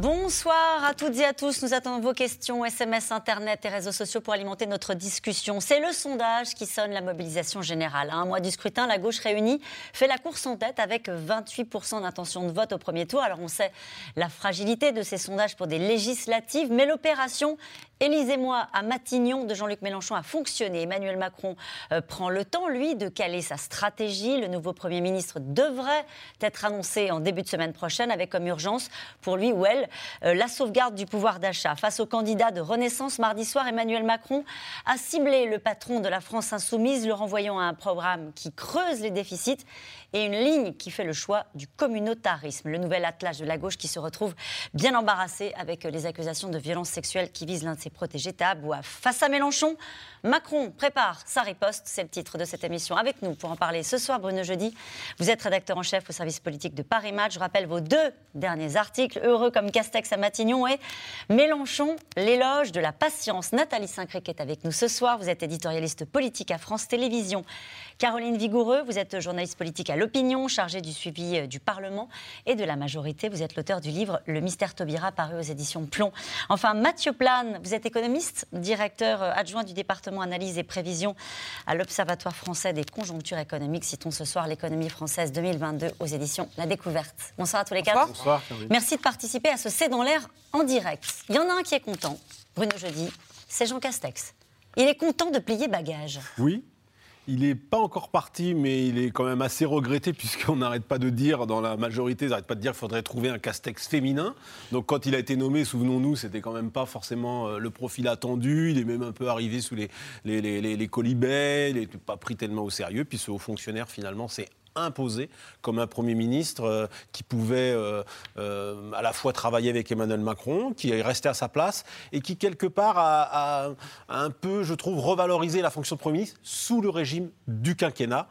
Bonsoir à toutes et à tous. Nous attendons vos questions, SMS, Internet et réseaux sociaux pour alimenter notre discussion. C'est le sondage qui sonne la mobilisation générale. À un mois du scrutin, la gauche réunie fait la course en tête avec 28% d'intention de vote au premier tour. Alors on sait la fragilité de ces sondages pour des législatives, mais l'opération Élisez-moi à Matignon de Jean-Luc Mélenchon a fonctionné. Emmanuel Macron euh, prend le temps, lui, de caler sa stratégie. Le nouveau Premier ministre devrait être annoncé en début de semaine prochaine avec comme urgence pour lui ou elle euh, la sauvegarde du pouvoir d'achat. Face au candidat de Renaissance mardi soir, Emmanuel Macron a ciblé le patron de la France insoumise, le renvoyant à un programme qui creuse les déficits et une ligne qui fait le choix du communautarisme. Le nouvel attelage de la gauche qui se retrouve bien embarrassé avec les accusations de violences sexuelles qui visent l'un de ses protégés. Taboua. Face à Mélenchon, Macron prépare sa riposte. C'est le titre de cette émission. Avec nous pour en parler ce soir, Bruno Jeudi. Vous êtes rédacteur en chef au service politique de Paris Match. Je rappelle vos deux derniers articles, Heureux comme Castex à Matignon et Mélenchon, l'éloge de la patience. Nathalie Saint-Cric est avec nous ce soir. Vous êtes éditorialiste politique à France Télévisions. Caroline Vigoureux, vous êtes journaliste politique à l'opinion, chargée du suivi euh, du Parlement et de la majorité. Vous êtes l'auteur du livre Le mystère Taubira, paru aux éditions Plomb. Enfin, Mathieu Plane, vous êtes économiste, directeur euh, adjoint du département analyse et prévision à l'Observatoire français des conjonctures économiques. Citons ce soir l'économie française 2022 aux éditions La Découverte. Bonsoir à tous les quatre. Bonsoir. Merci de participer à ce C'est dans l'air en direct. Il y en a un qui est content, Bruno Jeudi, c'est Jean Castex. Il est content de plier bagage. Oui, il n'est pas encore parti, mais il est quand même assez regretté, puisqu'on n'arrête pas de dire, dans la majorité, ils pas de dire qu'il faudrait trouver un Castex féminin. Donc quand il a été nommé, souvenons-nous, c'était quand même pas forcément euh, le profil attendu. Il est même un peu arrivé sous les, les, les, les il n'est pas pris tellement au sérieux. Puis ce haut fonctionnaire, finalement, c'est imposé comme un Premier ministre euh, qui pouvait euh, euh, à la fois travailler avec Emmanuel Macron, qui est resté à sa place et qui, quelque part, a, un peu, je trouve, revalorisé la fonction de Premier ministre sous le régime du quinquennat,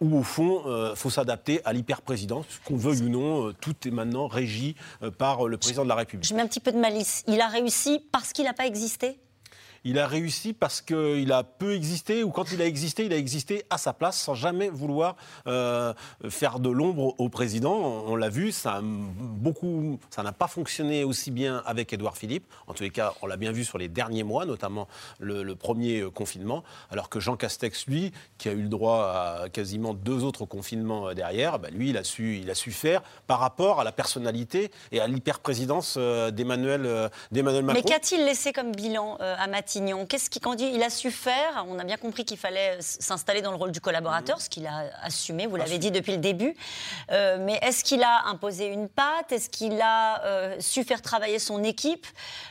où, au fond, il faut s'adapter à l'hyper-présidence, qu'on veuille ou non, tout est maintenant régi par le président de la République. Je mets un petit peu de malice. Il a réussi parce qu'il n'a pas existé? Il a réussi parce qu'il a peu existé, ou quand il a existé, il a existé à sa place, sans jamais vouloir euh, faire de l'ombre au président. On, l'a vu, ça beaucoup, ça n'a pas fonctionné aussi bien avec Édouard Philippe. En tous les cas, on l'a bien vu sur les derniers mois, notamment le, premier euh, confinement, alors que Jean Castex, lui, qui a eu le droit à quasiment deux autres confinements euh, derrière, bah, lui, il a, su, il a su faire par rapport à la personnalité et à l'hyper-présidence d'Emmanuel Macron. Mais qu'a-t-il laissé comme bilan à Mathilde Qu'est-ce qu'il dit Il a su faire. On a bien compris qu'il fallait s'installer dans le rôle du collaborateur, ce qu'il a assumé. Vous l'avez dit depuis le début. Euh, mais est-ce qu'il a imposé une patte? Est-ce qu'il a euh, su faire travailler son équipe?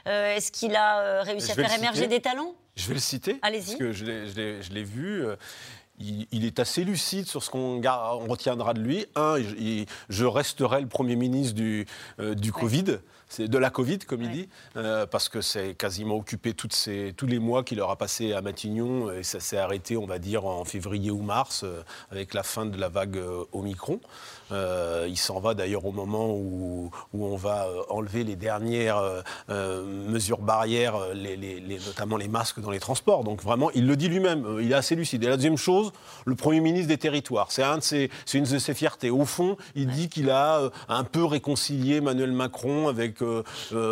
Euh, Est-ce qu'il a réussi à faire émerger des talents? Je vais le citer. Allez-y. Parce que je l'ai vu. Il, est assez lucide sur ce qu'on retiendra de lui. Un, je resterai le Premier ministre du, du Covid de la Covid, comme il dit, euh, parce que c'est quasiment occupé toutes ces, tous les mois qu'il aura passé à Matignon, et ça s'est arrêté, on va dire, en février ou mars, euh, avec la fin de la vague euh, il s'en va d'ailleurs au moment où, où, on va enlever les dernières mesures barrières, les, les, notamment les masques dans les transports. Donc vraiment, il le dit lui-même, il est assez lucide. Et la deuxième chose, le Premier ministre des Territoires, c'est un une de ses fiertés. Au fond, il dit qu'il a un peu réconcilié Emmanuel Macron avec euh,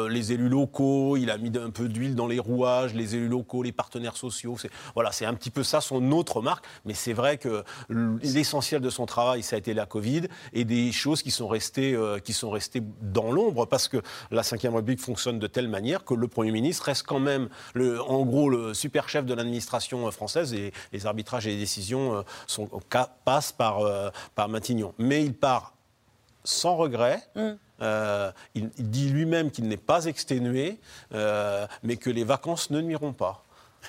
les élus locaux, il a mis un peu d'huile dans les rouages, les élus locaux, les partenaires sociaux. Voilà, c'est un petit peu ça son autre marque. Mais c'est vrai que l'essentiel de son travail, ça a été la Covid et des choses qui sont restées, euh, qui sont restées dans l'ombre parce que la Ve République fonctionne de telle manière que le Premier ministre reste quand même, le, en gros, le super chef de l'administration française et les arbitrages et les décisions euh, sont, passent par, par Matignon. Mais il part sans regret. Mm. Euh, il, dit lui-même qu'il n'est pas exténué, euh, mais que les vacances ne nuiront pas.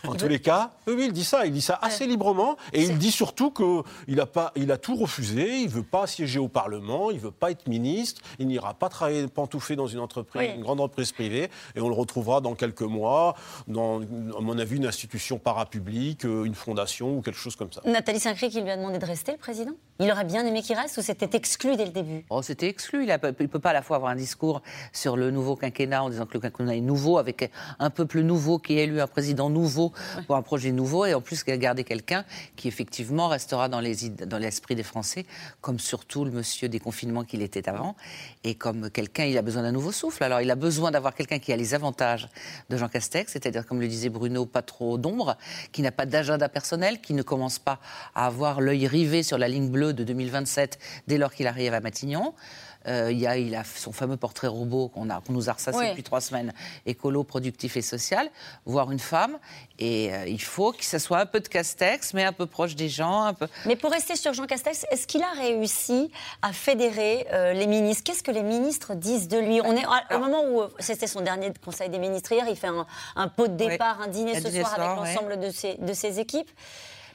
En tous les cas, oui, il dit ça, il dit ça assez librement, et il dit surtout qu'il a, pas, il a tout refusé, il ne veut pas siéger au Parlement, il ne veut pas être ministre, il n'ira pas travailler pantouflé dans une entreprise, une grande entreprise privée, et on le retrouvera dans quelques mois, dans, à mon avis, une institution parapublique, euh, une fondation ou quelque chose comme ça. Nathalie Saint-Cré qui lui a demandé de rester, le président? Il aurait bien aimé qu'il reste ou c'était exclu dès le début? Oh, C'était exclu. Il ne peut pas à la fois avoir un discours sur le nouveau quinquennat en disant que le quinquennat est nouveau, avec un peuple nouveau qui est élu, un président nouveau pour un projet nouveau, et en plus garder quelqu'un qui effectivement restera dans l'esprit des Français, comme surtout le monsieur des confinements qu'il était avant, et comme quelqu'un, il a besoin d'un nouveau souffle. Alors il a besoin d'avoir quelqu'un qui a les avantages de Jean Castex, c'est-à-dire, comme le disait Bruno, pas trop d'ombre, qui n'a pas d'agenda personnel, qui ne commence pas à avoir l'œil rivé sur la ligne bleue de 2027 dès lors qu'il arrive à Matignon. Euh, il, y a, il a son fameux portrait robot qu'on nous a ressassé depuis trois semaines, écolo, productif et social, voir une femme. Et euh, il faut que ce soit un peu de Castex, mais un peu proche des gens. Un peu... Mais pour rester sur Jean Castex, est-ce qu'il a réussi à fédérer euh, les ministres? Qu'est-ce que les ministres disent de lui? On est au moment où c'était son dernier Conseil des ministres hier, il fait un, pot de départ, un dîner ce soir avec l'ensemble de, ses, de ses équipes.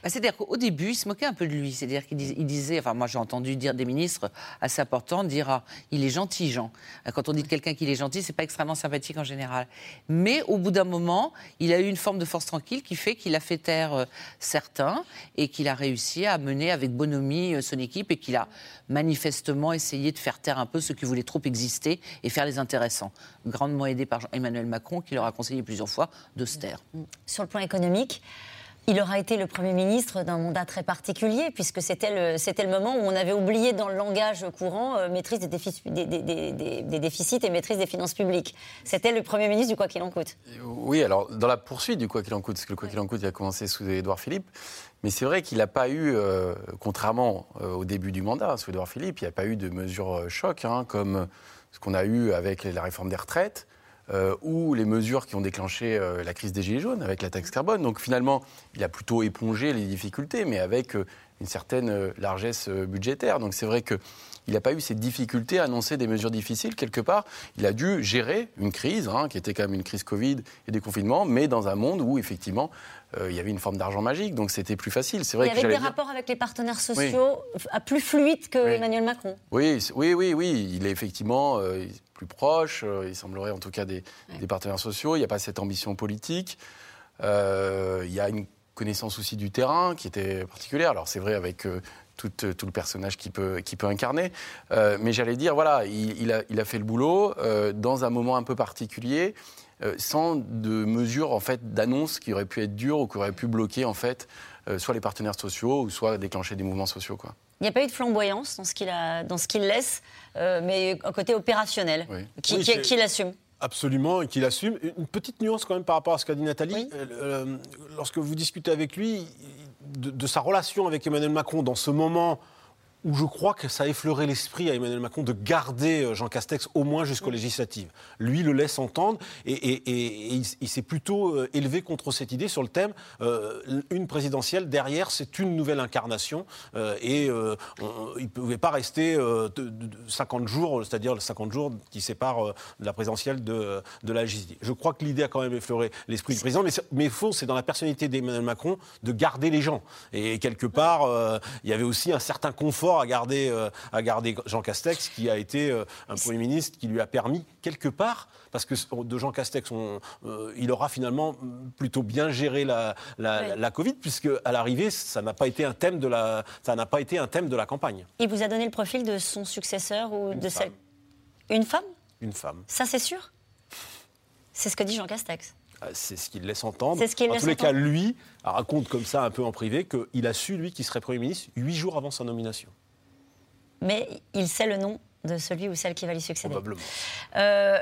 Bah, c'est-à-dire qu'au début, il se moquait un peu de lui. C'est-à-dire qu'il disait, enfin moi j'ai entendu dire des ministres assez importants dire ah, il est gentil Jean. Quand on dit de quelqu'un qu'il est gentil, c'est pas extrêmement sympathique en général. Mais au bout d'un moment, il a eu une forme de force tranquille qui fait qu'il a fait taire euh, certains et qu'il a réussi à mener avec bonhomie euh, son équipe et qu'il a manifestement essayé de faire taire un peu ceux qui voulaient trop exister et faire les intéressants. Grandement aidé par Emmanuel Macron qui leur a conseillé plusieurs fois de se taire. Sur le plan économique, il aura été le Premier ministre d'un mandat très particulier, puisque c'était le, c'était le moment où on avait oublié dans le langage courant euh, maîtrise des déficits, des, déficits et maîtrise des finances publiques. C'était le Premier ministre du quoi qu'il en coûte. Oui, alors dans la poursuite du quoi qu'il en coûte, parce que le quoi qu'il en coûte, il a commencé sous Édouard Philippe, mais c'est vrai qu'il n'a pas eu, euh, contrairement euh, au début du mandat sous Édouard Philippe, il n'y a pas eu de mesures choc, hein, comme ce qu'on a eu avec la réforme des retraites. Euh, ou les mesures qui ont déclenché euh, la crise des Gilets jaunes avec la taxe carbone. Donc finalement, il a plutôt épongé les difficultés, mais avec euh, une certaine largesse budgétaire. Donc c'est vrai qu'il n'a pas eu cette difficulté à annoncer des mesures difficiles quelque part. Il a dû gérer une crise, hein, qui était quand même une crise Covid et des confinements, mais dans un monde où effectivement il y avait une forme d'argent magique, donc c'était plus facile. C'est vrai. Il y avait des rapports avec les partenaires sociaux plus fluides que Emmanuel Macron. Oui, oui, oui, oui. Il est effectivement plus proche, euh, il semblerait en tout cas des, partenaires sociaux, il n'y a pas cette ambition politique, euh, il y a une connaissance aussi du terrain qui était particulière, alors c'est vrai avec euh, tout, le personnage qu'il peut, qui peut incarner, mais j'allais dire, voilà, il, a, il, a, fait le boulot dans un moment un peu particulier, sans de mesures en fait d'annonces qui auraient pu être dures ou qui auraient pu bloquer en fait soit les partenaires sociaux ou soit déclencher des mouvements sociaux. Quoi. Il n'y a pas eu de flamboyance dans ce qu'il, a, dans ce qu'il laisse, euh, mais un côté opérationnel, qui, qui, l'assume. Absolument, et qu'il assume. Une petite nuance quand même par rapport à ce qu'a dit Nathalie. Euh, euh, lorsque vous discutez avec lui de, de, sa relation avec Emmanuel Macron dans ce moment où je crois que ça a effleuré l'esprit à Emmanuel Macron de garder euh, Jean Castex au moins jusqu'aux législatives. Lui le laisse entendre et, il, s'est plutôt euh, élevé contre cette idée sur le thème euh, une présidentielle derrière, c'est une nouvelle incarnation et il ne pouvait pas rester de, 50 jours, c'est-à-dire 50 jours qui séparent la présidentielle de, de la législative. Je crois que l'idée a quand même effleuré l'esprit du président, mais, mais faux, c'est dans la personnalité d'Emmanuel Macron de garder les gens. Et quelque part, il y avait aussi un certain confort à garder, euh, à garder Jean Castex, qui a été euh, un Premier ministre qui lui a permis, quelque part, parce que de Jean Castex, on, euh, il aura finalement plutôt bien géré la, la, Covid, puisque à l'arrivée, ça n'a pas été un thème de la, ça n'a pas été un thème de la campagne. Il vous a donné le profil de son successeur ou de celle Une femme? Une femme. Ça, c'est sûr? C'est ce que dit Jean Castex. Ah, c'est ce qu'il laisse entendre. Ce en tous les cas, lui raconte comme ça un peu en privé qu'il a su, lui, qu'il serait Premier ministre huit jours avant sa nomination mais il sait le nom de celui ou celle qui va lui succéder. Probablement. Euh,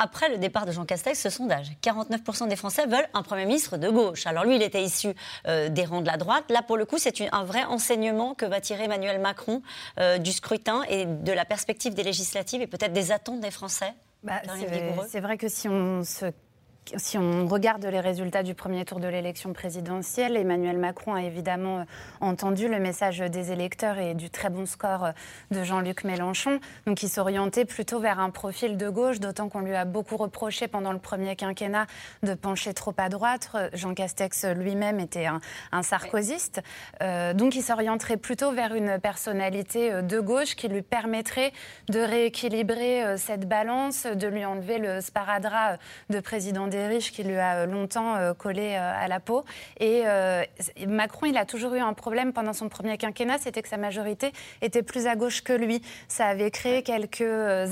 après le départ de Jean Castex, ce sondage, 49% des Français veulent un Premier ministre de gauche. Alors lui, il était issu euh, des rangs de la droite. Là, pour le coup, c'est un vrai enseignement que va tirer Emmanuel Macron euh, du scrutin et de la perspective des législatives et peut-être des attentes des Français. Bah, c'est vrai que si on se si on regarde les résultats du premier tour de l'élection présidentielle, Emmanuel Macron a évidemment euh, entendu le message des électeurs et du très bon score euh, de Jean-Luc Mélenchon. Donc il s'orientait plutôt vers un profil de gauche, d'autant qu'on lui a beaucoup reproché pendant le premier quinquennat de pencher trop à droite. Jean Castex lui-même était un, un. Euh, donc il s'orienterait plutôt vers une personnalité de gauche qui lui permettrait de rééquilibrer cette balance, de lui enlever le sparadrap de président des riches qui lui a longtemps collé à la peau. Et Macron, il a toujours eu un problème pendant son premier quinquennat, c'était que sa majorité était plus à gauche que lui. Ça avait créé quelques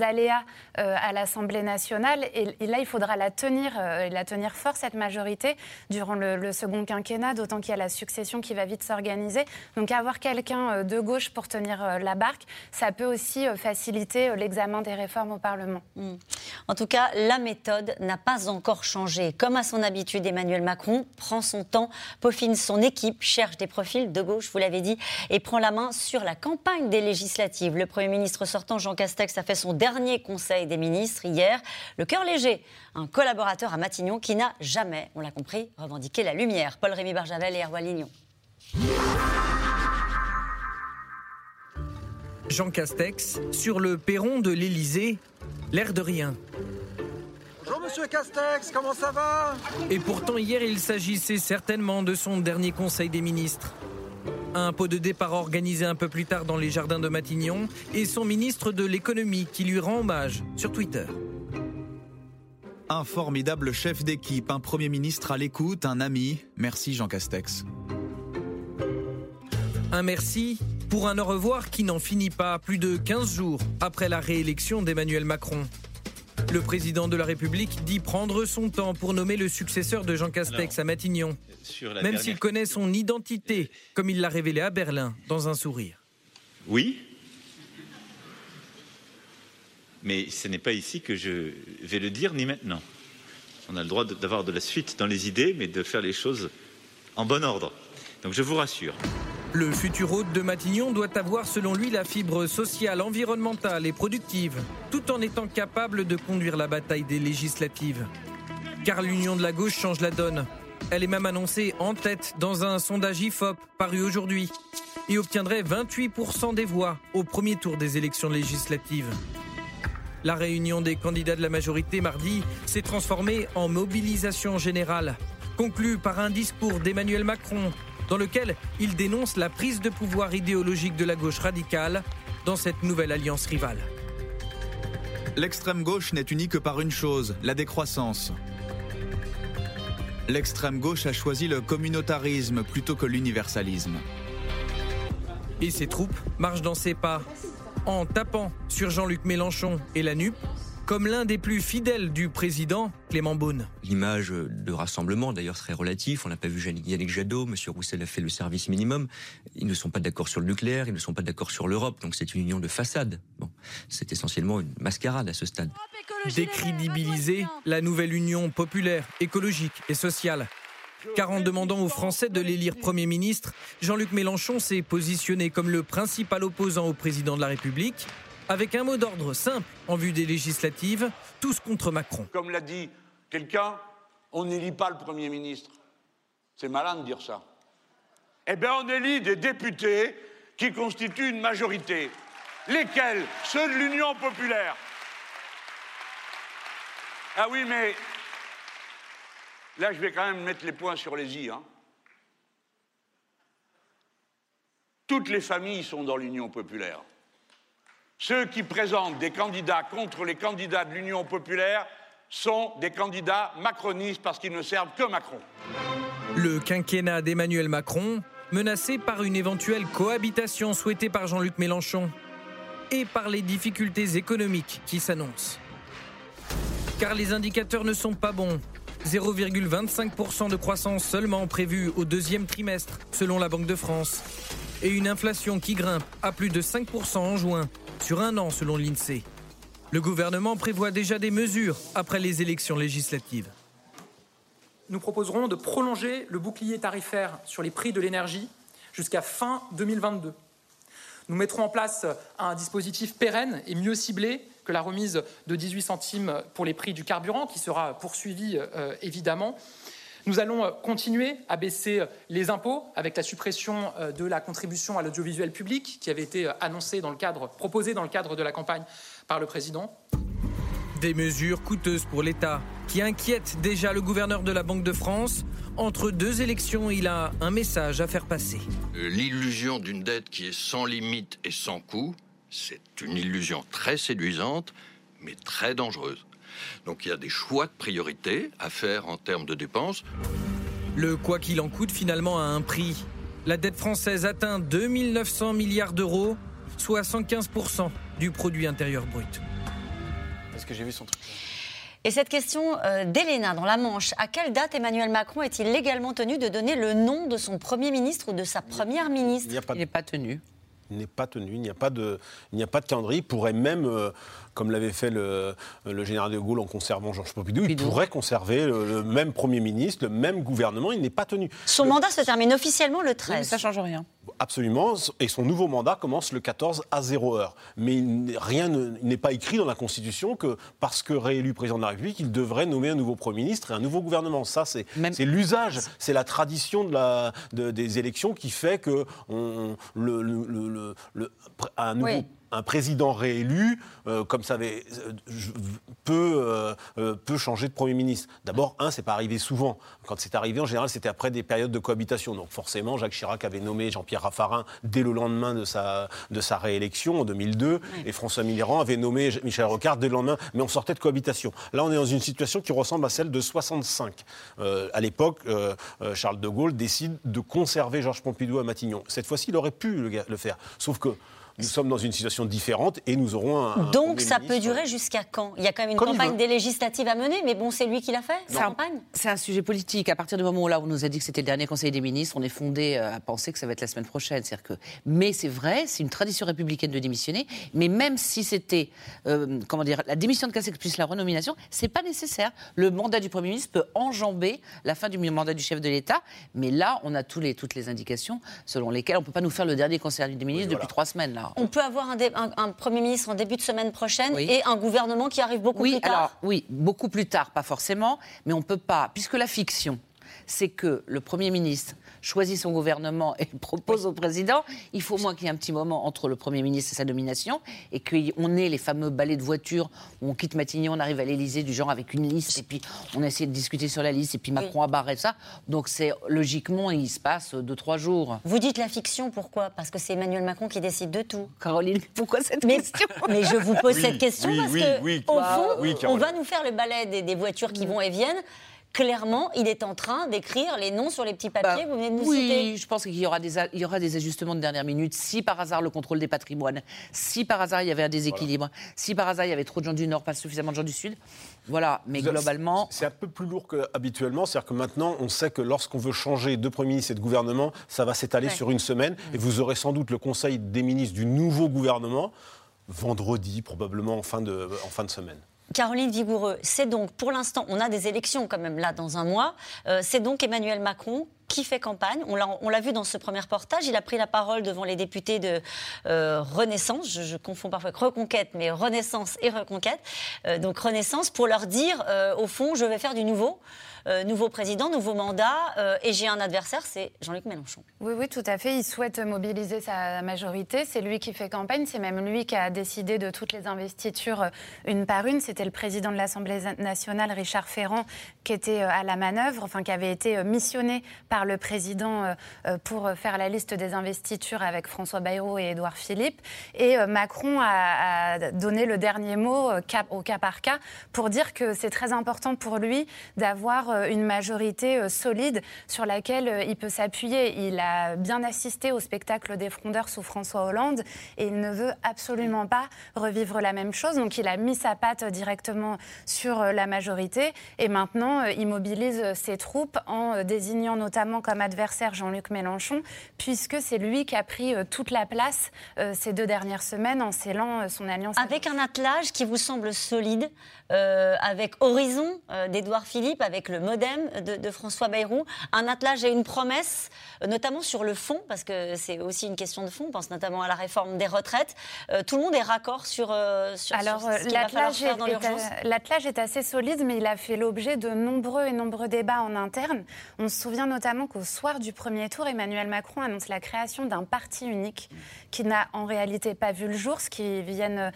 aléas à l'Assemblée nationale. Et, là, il faudra la tenir, la tenir fort, cette majorité, durant le, le second quinquennat, d'autant qu'il y a la succession qui va vite s'organiser. Donc avoir quelqu'un de gauche pour tenir la barque, ça peut aussi faciliter l'examen des réformes au Parlement. Hmm. En tout cas, la méthode n'a pas encore changé. Comme à son habitude, Emmanuel Macron prend son temps, peaufine son équipe, cherche des profils de gauche, vous l'avez dit, et prend la main sur la campagne des législatives. Le Premier ministre sortant, Jean Castex, a fait son dernier conseil des ministres hier. Le cœur léger, un collaborateur à Matignon qui n'a jamais, on l'a compris, revendiqué la lumière. Paul-Rémy Barjavel et Erwan Lignon. Jean Castex, sur le perron de l'Élysée, l'air de rien. Bonjour Monsieur Castex, comment ça va? Et pourtant hier il s'agissait certainement de son dernier conseil des ministres. Un pot de départ organisé un peu plus tard dans les jardins de Matignon et son ministre de l'économie qui lui rend hommage sur Twitter. Un formidable chef d'équipe, un Premier ministre à l'écoute, un ami. Merci Jean Castex. Un merci pour un au revoir qui n'en finit pas plus de 15 jours après la réélection d'Emmanuel Macron. Le président de la République dit prendre son temps pour nommer le successeur de Jean Castex à Matignon, même s'il connaît son identité, comme il l'a révélé à Berlin dans un sourire. Oui, mais ce n'est pas ici que je vais le dire, ni maintenant. On a le droit d'avoir de la suite dans les idées, mais de faire les choses en bon ordre. Donc je vous rassure. Le futur hôte de Matignon doit avoir selon lui la fibre sociale, environnementale et productive, tout en étant capable de conduire la bataille des législatives. Car l'union de la gauche change la donne. Elle est même annoncée en tête dans un sondage IFOP paru aujourd'hui et obtiendrait 28% des voix au premier tour des élections législatives. La réunion des candidats de la majorité mardi s'est transformée en mobilisation générale, conclue par un discours d'Emmanuel Macron dans lequel il dénonce la prise de pouvoir idéologique de la gauche radicale dans cette nouvelle alliance rivale. L'extrême gauche n'est unie que par une chose, la décroissance. L'extrême gauche a choisi le communautarisme plutôt que l'universalisme. Et ses troupes marchent dans ses pas, en tapant sur Jean-Luc Mélenchon et la NUP, comme l'un des plus fidèles du président, Clément Beaune. L'image de rassemblement, d'ailleurs, serait relative. On n'a pas vu Yannick Jadot, M. Roussel a fait le service minimum. Ils ne sont pas d'accord sur le nucléaire, ils ne sont pas d'accord sur l'Europe, donc c'est une union de façade. Bon, c'est essentiellement une mascarade à ce stade. Décrédibiliser la nouvelle union populaire, écologique et sociale. Car en demandant aux Français de l'élire Premier ministre, Jean-Luc Mélenchon s'est positionné comme le principal opposant au président de la République avec un mot d'ordre simple en vue des législatives, tous contre Macron. Comme l'a dit quelqu'un, on n'élit pas le Premier ministre. C'est malin de dire ça. Eh bien, on élit des députés qui constituent une majorité. Lesquels? Ceux de l'Union populaire. Ah oui, mais là, je vais quand même mettre les points sur les i. Hein. Toutes les familles sont dans l'Union populaire. Ceux qui présentent des candidats contre les candidats de l'Union populaire sont des candidats macronistes parce qu'ils ne servent que Macron. Le quinquennat d'Emmanuel Macron, menacé par une éventuelle cohabitation souhaitée par Jean-Luc Mélenchon et par les difficultés économiques qui s'annoncent. Car les indicateurs ne sont pas bons. 0,25% de croissance seulement prévue au deuxième trimestre, selon la Banque de France. Et une inflation qui grimpe à plus de 5% en juin, sur un an selon l'INSEE. Le gouvernement prévoit déjà des mesures après les élections législatives. Nous proposerons de prolonger le bouclier tarifaire sur les prix de l'énergie jusqu'à fin 2022. Nous mettrons en place un dispositif pérenne et mieux ciblé que la remise de 18 centimes pour les prix du carburant, qui sera poursuivi euh, évidemment. Nous allons euh, continuer à baisser euh, les impôts avec la suppression euh, de la contribution à l'audiovisuel public qui avait été annoncée dans le cadre, proposée dans le cadre de la campagne par le président. Des mesures coûteuses pour l'État qui inquiètent déjà le gouverneur de la Banque de France. Entre deux élections, il a un message à faire passer. L'illusion d'une dette qui est sans limite et sans coût, c'est une illusion très séduisante, mais très dangereuse. Donc il y a des choix de priorité à faire en termes de dépenses. Le quoi qu'il en coûte finalement a un prix. La dette française atteint 2900 milliards d'euros, soit 115% du produit intérieur brut. Est-ce que j'ai vu son truc Et cette question euh, d'Elena dans la Manche, à quelle date Emmanuel Macron est-il légalement tenu de donner le nom de son Premier ministre ou de sa Première ministre? Il n'y a pas Il n'est pas tenu. Il n'est pas tenu, il n'y a pas de, il n'y a pas de calendrier. Il pourrait même, euh, comme l'avait fait le, le général de Gaulle en conservant Georges Pompidou, il pourrait conserver le, le même Premier ministre, le même gouvernement. Il n'est pas tenu. Son mandat se termine officiellement le Oui, 13. mais ça change rien. Absolument, et son nouveau mandat commence le 14 à 0 heure. Mais rien n'est pas écrit dans la Constitution que parce que réélu président de la République, il devrait nommer un nouveau Premier ministre et un nouveau gouvernement. Ça, c'est Même- l'usage, c'est la tradition de la, de- des élections qui fait que on- le, le- le- le- le- un nouveau Oui. Un président réélu, euh, comme ça avait, euh, peut, euh, peut changer de Premier ministre. D'abord, un, c'est pas arrivé souvent. Quand c'est arrivé, en général, c'était après des périodes de cohabitation. Donc forcément, Jacques Chirac avait nommé Jean-Pierre Raffarin dès le lendemain de sa, de sa réélection en 2002, et François Mitterrand avait nommé Michel Rocard dès le lendemain, mais on sortait de cohabitation. Là, on est dans une situation qui ressemble à celle de 65. Euh, à l'époque, Charles de Gaulle décide de conserver Georges Pompidou à Matignon. Cette fois-ci, il aurait pu le faire. Sauf que nous sommes dans une situation différente et nous aurons un. Donc ça peut durer jusqu'à quand? Il y a quand même une Comme campagne des législatives à mener, mais bon, c'est lui qui l'a fait, C'est sa un- campagne C'est un sujet politique. À partir du moment où là, on nous a dit que c'était le dernier Conseil des ministres, on est fondé euh, à penser que ça va être la semaine prochaine. C'est-à-dire que, mais c'est vrai, c'est une tradition républicaine de démissionner. Mais même si c'était, euh, comment dire, la démission de Castex plus la renomination, c'est pas nécessaire. Le mandat du Premier ministre peut enjamber la fin du mandat du chef de l'État. Mais là, on a tous les, toutes les indications selon lesquelles on peut pas nous faire le dernier Conseil des ministres depuis trois semaines là. On peut avoir un, dé- un- un Premier ministre en début de semaine prochaine Oui. et un gouvernement qui arrive beaucoup Oui, plus tard. alors oui, beaucoup plus tard, pas forcément, mais on peut pas, puisque la fiction, c'est que le Premier ministre choisit son gouvernement et le propose au président, il faut au moins qu'il y ait un petit moment entre le Premier ministre et sa nomination, et qu'on ait les fameux balais de voiture où on quitte Matignon, on arrive à l'Élysée du genre avec une liste, et puis on essaie de discuter sur la liste, et puis Macron a barré ça. Donc c'est logiquement, il se passe deux, trois jours. Vous dites la fiction, pourquoi? Parce que c'est Emmanuel Macron qui décide de tout. Caroline, pourquoi cette mais, question? Mais je vous pose Oui, cette question oui, parce oui, que, oui, au fond, oui, on Caroline. va nous faire le balai des, des voitures qui vont et viennent. Clairement, il est en train d'écrire les noms sur les petits papiers que vous venez de nous oui, citer. je pense qu'il y aura, des, a- il y aura des ajustements de dernière minute. Si par hasard le contrôle des patrimoines, si par hasard il y avait un déséquilibre, si par hasard il y avait trop de gens du Nord, pas suffisamment de gens du Sud, voilà. Mais globalement, C'est un peu plus lourd qu'habituellement. C'est-à-dire que maintenant, on sait que lorsqu'on veut changer de Premier ministre et de gouvernement, ça va s'étaler Ouais. sur une semaine. Et vous aurez sans doute le Conseil des ministres du nouveau gouvernement vendredi, probablement en fin de, en fin de semaine. Caroline Vigoureux, c'est donc, pour l'instant, on a des élections quand même là dans un mois. Euh, c'est donc Emmanuel Macron qui fait campagne. On l'a, vu dans ce premier reportage. Il a pris la parole devant les députés de euh, Renaissance. Je, confonds parfois Reconquête, mais Renaissance et Reconquête. Euh, donc Renaissance pour leur dire, au fond, je vais faire du nouveau. Euh, nouveau président, nouveau mandat, euh, et j'ai un adversaire, c'est Jean-Luc Mélenchon. Oui, oui, tout à fait. Il souhaite mobiliser sa majorité. C'est lui qui fait campagne. C'est même lui qui a décidé de toutes les investitures euh, une par une. C'était le président de l'Assemblée nationale, Richard Ferrand, qui était à la manœuvre, enfin qui avait été missionné par le président pour faire la liste des investitures avec François Bayrou et Édouard Philippe. Et Macron a, donné le dernier mot au cas par cas pour dire que c'est très important pour lui d'avoir euh, une majorité euh, solide sur laquelle euh, il peut s'appuyer. Il a bien assisté au spectacle des frondeurs sous François Hollande et il ne veut absolument pas revivre la même chose. Donc il a mis sa patte directement sur la majorité et maintenant il mobilise ses troupes en désignant notamment comme adversaire Jean-Luc Mélenchon puisque c'est lui qui a pris toute la place ces deux dernières semaines en scellant son alliance. Avec un attelage qui vous semble solide, avec Horizon euh, d'Édouard Philippe, avec le Modem de, de François Bayrou, un attelage et une promesse, euh, notamment sur le fond, parce que c'est aussi une question de fond, on pense notamment à la réforme des retraites. Euh, tout le monde est raccord sur, euh, sur, Alors, sur ce qu'il va falloir l'attelage faire dans l'urgence. l'attelage est assez solide, mais il a fait l'objet de nombreux et nombreux débats en interne. On se souvient notamment qu'au soir du premier tour, Emmanuel Macron annonce la création d'un parti unique qui n'a en réalité pas vu le jour. Qui, euh,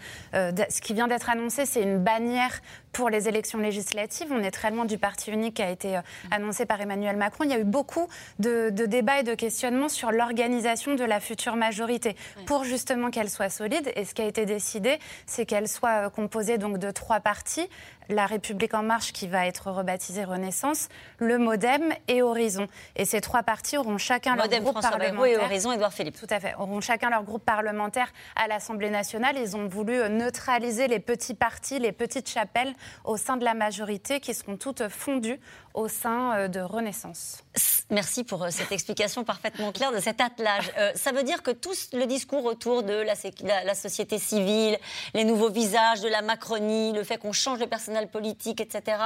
ce qui vient d'être annoncé, c'est une bannière pour les élections législatives. On est très loin du parti unique qui a été euh, annoncé par Emmanuel Macron. Il y a eu beaucoup de, débats et de questionnements sur l'organisation de la future majorité pour justement qu'elle soit solide. Et ce qui a été décidé, c'est qu'elle soit euh, composée donc de trois partis la République en marche qui va être rebaptisée Renaissance, le Modem et Horizon. Et ces trois partis auront chacun leur groupe parlementaire. et Horizon, Philippe. Tout à fait. Auront chacun leur groupe parlementaire à l'Assemblée nationale. Ils ont voulu neutraliser les petits partis, les petites chapelles au sein de la majorité qui seront toutes fondues au sein euh, de Renaissance. Merci pour euh, cette explication parfaitement claire de cet attelage. Euh, ça veut dire que tout le discours autour de la, société civile, les nouveaux visages de la Macronie, le fait qu'on change de personnel politique, etc.,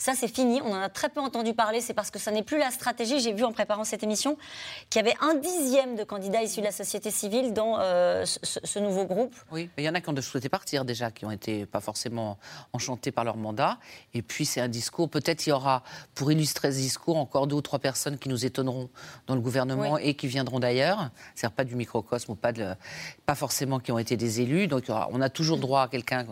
ça, c'est fini. On en a très peu entendu parler. C'est parce que ça n'est plus la stratégie. J'ai vu en préparant cette émission qu'il y avait un dixième de candidats issus de la société civile dans euh, ce, nouveau groupe. Oui, il y en a qui ont souhaité partir déjà, qui ont été pas forcément enchantés par leur mandat. Et puis, c'est un discours. Peut-être il y aura, pour illustrer ce discours, encore deux ou trois personnes qui nous étonneront dans le gouvernement et qui viendront d'ailleurs. C'est-à-dire pas du microcosme ou pas, de, pas forcément qui ont été des élus. Donc, on a toujours droit à quelqu'un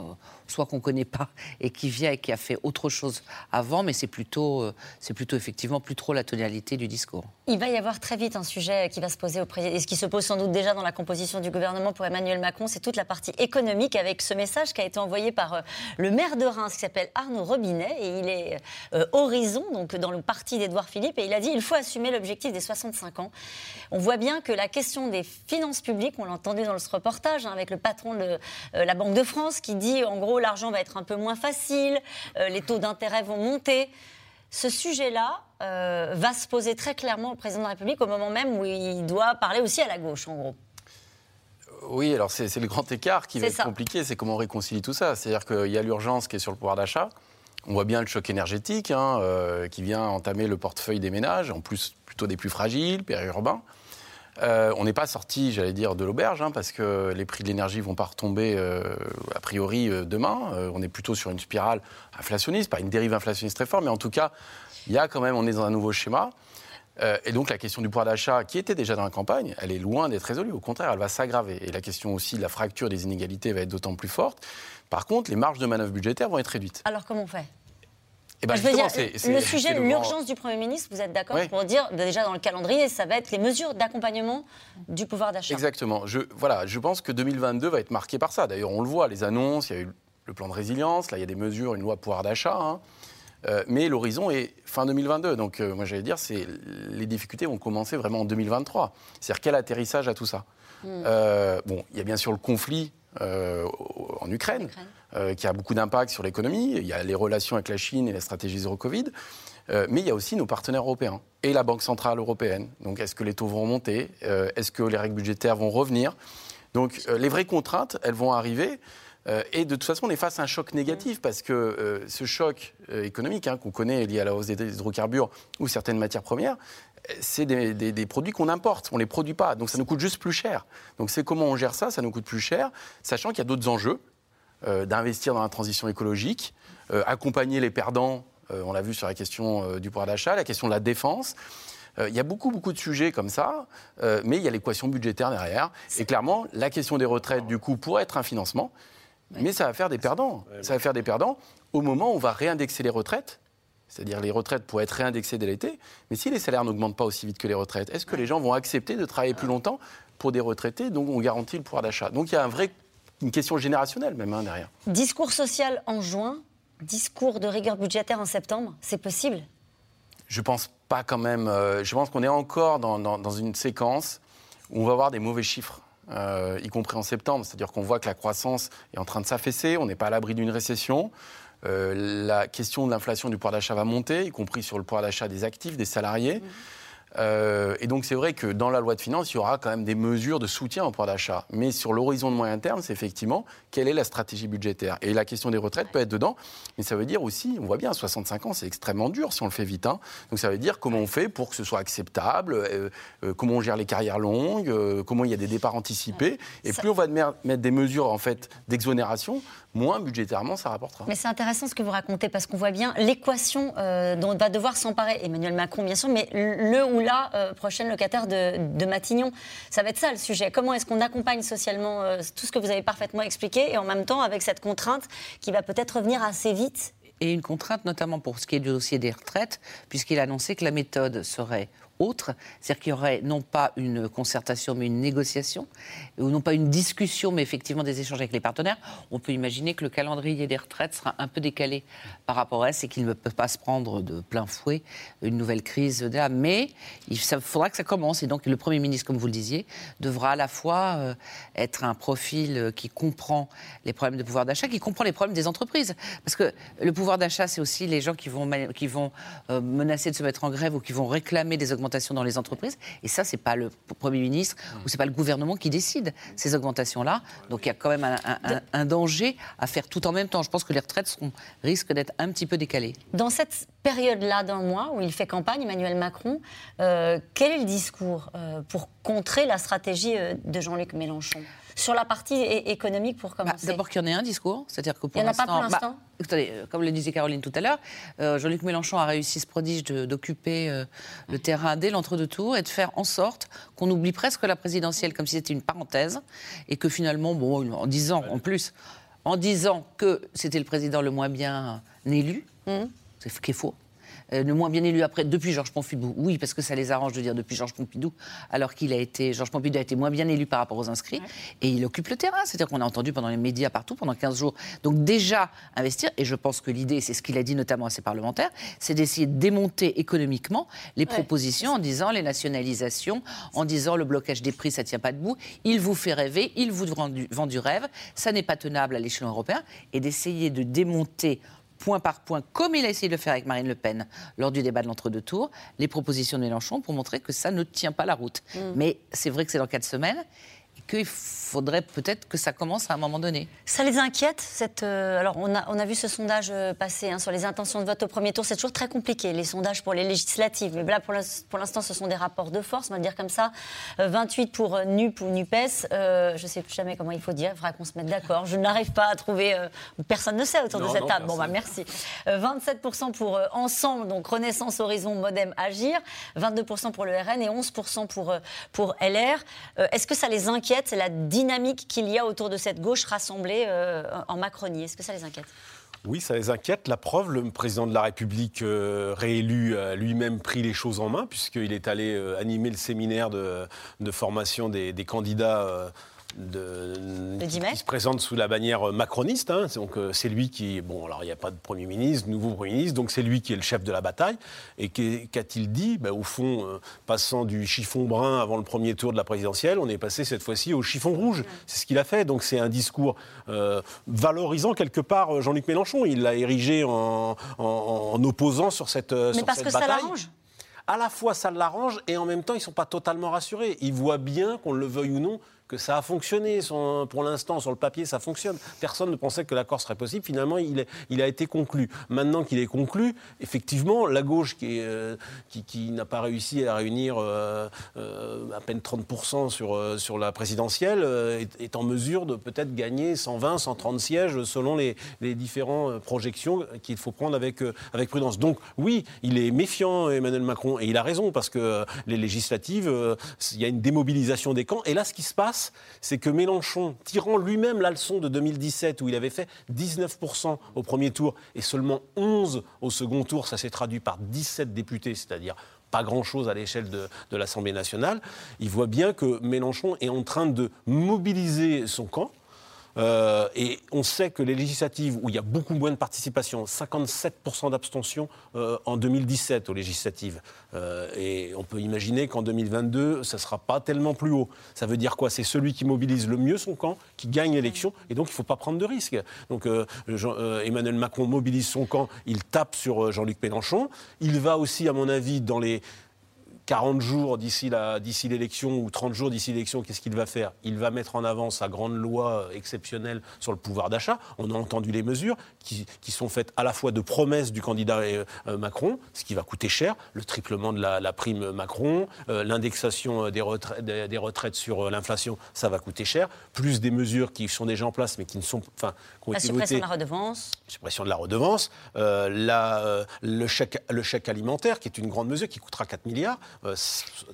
soit qu'on ne connaît pas et qui vient et qui a fait autre chose avant, mais c'est plutôt, euh, c'est plutôt effectivement plus trop la tonalité du discours. Il va y avoir très vite un sujet qui va se poser au président, et ce qui se pose sans doute déjà dans la composition du gouvernement pour Emmanuel Macron, c'est toute la partie économique avec ce message qui a été envoyé par euh, le maire de Reims qui s'appelle Arnaud Robinet et il est euh, Horizon, donc dans le parti d'Edouard Philippe, et il a dit il faut assumer l'objectif des 65 ans. On voit bien que la question des finances publiques, on l'a entendu dans ce reportage hein, avec le patron de la Banque de France qui dit en gros l'argent va être un peu moins facile, euh, les taux d'intérêt vont monter. Ce sujet-là euh, va se poser très clairement au président de la République au moment même où il doit parler aussi à la gauche, en gros. Oui, alors c'est le grand écart qui va être compliqué, c'est comment on réconcilie tout ça. C'est-à-dire qu'il y a l'urgence qui est sur le pouvoir d'achat. On voit bien le choc énergétique hein, euh, qui vient entamer le portefeuille des ménages, en plus plutôt des plus fragiles, périurbains. Euh, on n'est pas sorti, j'allais dire, de l'auberge, hein, parce que les prix de l'énergie vont pas retomber euh, a priori euh, demain. on est plutôt sur une spirale inflationniste, pas une dérive inflationniste très forte, mais en tout cas, il y a quand même, on est dans un nouveau schéma. et donc la question du pouvoir d'achat, qui était déjà dans la campagne, elle est loin d'être résolue. Au contraire, elle va s'aggraver. Et la question aussi de la fracture des inégalités va être d'autant plus forte. Par contre, les marges de manœuvre budgétaires vont être réduites. Alors comment on fait? Eh ben, le sujet, l'urgence du Premier ministre, vous êtes d'accord pour dire, déjà dans le calendrier, ça va être les mesures d'accompagnement du pouvoir d'achat Exactement. Je, voilà, je pense que 2022 va être marqué par ça. D'ailleurs, on le voit, les annonces, il y a eu le plan de résilience, là, il y a des mesures, une loi pouvoir d'achat. Hein. Euh, mais l'horizon est fin 2022. Donc, euh, moi, j'allais dire, c'est les difficultés vont commencer vraiment en 2023. C'est-à-dire quel atterrissage à tout ça? Hmm. euh, Bon, il y a bien sûr le conflit en Ukraine. Euh, qui a beaucoup d'impact sur l'économie. Il y a les relations avec la Chine et la stratégie zéro Covid. Euh, mais il y a aussi nos partenaires européens et la Banque Centrale Européenne. Donc, est-ce que les taux vont remonter euh, Est-ce que les règles budgétaires vont revenir? Donc, les vraies contraintes, elles vont arriver. et de toute façon, on est face à un choc négatif parce que ce choc économique hein, qu'on connaît lié à la hausse des hydrocarbures ou certaines matières premières, c'est des, des, produits qu'on importe, on ne les produit pas, donc ça nous coûte juste plus cher. Donc c'est comment on gère ça, ça nous coûte plus cher, sachant qu'il y a d'autres enjeux. Euh, d'investir dans la transition écologique, euh, accompagner les perdants, euh, on l'a vu sur la question du pouvoir d'achat, la question de la défense. Il y a beaucoup, beaucoup de sujets comme ça, mais il y a l'équation budgétaire derrière. Et clairement, la question des retraites, du coup, pourrait être un financement, mais ça va faire des perdants. Ça va faire des perdants au moment où on va réindexer les retraites. C'est-à-dire les retraites pourraient être réindexées dès l'été, mais si les salaires n'augmentent pas aussi vite que les retraites, est-ce que les gens vont accepter de travailler plus longtemps pour des retraités dont on garantit le pouvoir d'achat? Donc il y a un vrai une question générationnelle même hein, derrière. Discours social en juin, discours de rigueur budgétaire en septembre, c'est possible? Je pense pas quand même. Euh, je pense qu'on est encore dans, une séquence où on va avoir des mauvais chiffres. Euh, y compris en septembre, c'est-à-dire qu'on voit que la croissance est en train de s'affaisser, on n'est pas à l'abri d'une récession. Euh, la question de l'inflation du pouvoir d'achat va monter, y compris sur le pouvoir d'achat des actifs, des salariés. Mmh. Euh, et donc c'est vrai que dans la loi de finances, il y aura quand même des mesures de soutien au pouvoir d'achat. Mais sur l'horizon de moyen terme, c'est effectivement quelle est la stratégie budgétaire? Et la question des retraites peut être dedans, mais ça veut dire aussi, on voit bien, 65 ans, c'est extrêmement dur si on le fait vite. Hein. Donc ça veut dire comment on fait pour que ce soit acceptable, euh, euh, comment on gère les carrières longues, comment il y a des départs anticipés. Et plus on va mettre des mesures en fait d'exonération, moins budgétairement ça rapportera. Mais c'est intéressant ce que vous racontez parce qu'on voit bien l'équation dont va devoir s'emparer Emmanuel Macron, bien sûr, mais le ou la euh, prochaine locataire de, Matignon. Ça va être ça le sujet. Comment est-ce qu'on accompagne socialement euh, tout ce que vous avez parfaitement expliqué et en même temps avec cette contrainte qui va peut-être revenir assez vite? Et une contrainte notamment pour ce qui est du dossier des retraites, puisqu'il a annoncé que la méthode serait autre, c'est-à-dire qu'il y aurait non pas une concertation mais une négociation, ou non pas une discussion mais effectivement des échanges avec les partenaires, on peut imaginer que le calendrier des retraites sera un peu décalé par rapport à ça et qu'il ne peut pas se prendre de plein fouet une nouvelle crise. Mais il faudra que ça commence et donc le Premier ministre, comme vous le disiez, devra à la fois euh, être un profil euh, qui comprend les problèmes de pouvoir d'achat, qui comprend les problèmes des entreprises. Parce que le pouvoir d'achat, c'est aussi les gens qui vont, qui vont euh, menacer de se mettre en grève ou qui vont réclamer des augmentations dans les entreprises. Et ça, c'est pas le Premier ministre ou c'est pas le gouvernement qui décide ces augmentations-là. Donc il y a quand même un, danger à faire tout en même temps. Je pense que les retraites seront, risquent d'être un petit peu décalées. Dans cette période-là d'un mois où il fait campagne, Emmanuel Macron, euh, quel est le discours euh, pour contrer la stratégie euh, de Jean-Luc Mélenchon? Sur la partie économique pour bah, commencer D'abord qu'il y en ait un discours, c'est-à-dire que pour Il n'y en a pas pour bah, l'instant euh, Comme le disait Caroline tout à l'heure, euh, Jean-Luc Mélenchon a réussi ce prodige d'occuper euh, le terrain dès l'entre-deux-tours et de faire en sorte qu'on oublie presque la présidentielle comme si c'était une parenthèse et que finalement, bon, en disant en plus, en disant que c'était le président le moins bien élu, mmh. c'est ce qui est faux. Euh, le moins bien élu après, depuis Georges Pompidou. Oui, parce que ça les arrange de dire depuis Georges Pompidou, alors qu'il a été, Georges Pompidou a été moins bien élu par rapport aux inscrits, et il occupe le terrain. C'est-à-dire qu'on a entendu pendant les médias partout pendant 15 jours. Donc déjà, investir, et je pense que l'idée, c'est ce qu'il a dit notamment à ses parlementaires, c'est d'essayer de démonter économiquement les propositions en disant les nationalisations, en disant le blocage des prix, ça tient pas debout, il vous fait rêver, il vous vend du, vend du rêve, ça n'est pas tenable à l'échelon européen, et d'essayer de démonter point par point, comme il a essayé de le faire avec Marine Le Pen lors du débat de l'entre-deux tours, les propositions de Mélenchon pour montrer que ça ne tient pas la route. Mm. Mais c'est vrai que c'est dans quatre semaines qu'il faudrait peut-être que ça commence à un moment donné. Ça les inquiète cette, euh, Alors, on a, on a vu ce sondage euh, passer hein, sur les intentions de vote au premier tour. C'est toujours très compliqué, les sondages pour les législatives. Mais là, pour l'instant, ce sont des rapports de force, on va dire comme ça. 28 euh, pour NUP ou NUPES. je ne sais plus jamais comment il faut dire. Il faudra qu'on se mette d'accord. Je n'arrive pas à trouver. personne ne sait autour de cette table. Bon, bah, merci. 27% pour Ensemble, donc Renaissance, Horizon, Modem, Agir. 22% pour le RN et 11% pour, pour LR. Est-ce que ça les inquiète c'est la dynamique qu'il y a autour de cette gauche rassemblée euh, en Macronie. Est-ce que ça les inquiète? Oui, ça les inquiète. La preuve, le président de la République euh, réélu a lui-même pris les choses en main, puisqu'il est allé euh, animer le séminaire de, formation des candidats de, qui, se présente sous la bannière macroniste. Hein. Donc euh, c'est lui qui, bon, alors il n'y a pas de Premier ministre, nouveau Premier ministre, donc c'est lui qui est le chef de la bataille. Et qu'a-t-il dit? Ben, Au fond, euh, passant du chiffon brun avant le premier tour de la présidentielle, on est passé cette fois-ci au chiffon rouge. C'est ce qu'il a fait. Donc c'est un discours euh, valorisant quelque part Jean-Luc Mélenchon. Il l'a érigé en, opposant sur cette, Mais parce que ça l'arrange à la fois ça l'arrange et en même temps ils ne sont pas totalement rassurés. Ils voient bien, qu'on le veuille ou non, que ça a fonctionné. pour l'instant, sur le papier, ça fonctionne. Personne ne pensait que l'accord serait possible. Finalement, il, a été conclu. Maintenant qu'il est conclu, effectivement, la gauche qui, euh, n'a pas réussi à réunir euh, euh, à peine 30% sur, la présidentielle est, en mesure de peut-être gagner 120, 130 sièges selon les, différentes projections qu'il faut prendre avec prudence. Donc oui, il est méfiant, Emmanuel Macron, et il a raison, parce que les législatives, il y a une démobilisation des camps. Et là, ce qui se passe, c'est que Mélenchon, tirant lui-même la leçon de 2017 où il avait fait 19% au premier tour et seulement 11 au second tour, ça s'est traduit par 17 députés, c'est-à-dire pas grand-chose à l'échelle de, de l'Assemblée nationale, il voit bien que Mélenchon est en train de mobiliser son camp euh, et on sait que les législatives, où il y a beaucoup moins de participation, 57% d'abstention euh, en 2017 aux législatives, euh, et on peut imaginer qu'en 2022, ça ne sera pas tellement plus haut. Ça veut dire quoi? C'est celui qui mobilise le mieux son camp, qui gagne l'élection, et donc il ne faut pas prendre de risques. Donc Emmanuel Macron mobilise son camp, il tape sur Jean-Luc Mélenchon. Il va aussi, à mon avis, dans les 40 jours d'ici l'élection ou 30 jours d'ici l'élection, qu'est-ce qu'il va faire? Il va mettre en avant sa grande loi exceptionnelle sur le pouvoir d'achat. On a entendu les mesures qui, sont faites à la fois de promesses du candidat euh, Macron, ce qui va coûter cher, le triplement de la, prime Macron, euh, l'indexation des, retraites, sur euh, l'inflation, ça va coûter cher, plus des mesures qui sont déjà en place mais qui ne sont, enfin, la suppression de la redevance. Suppression de la redevance, le, chèque, le chèque alimentaire qui est une grande mesure qui coûtera 4 milliards. Euh,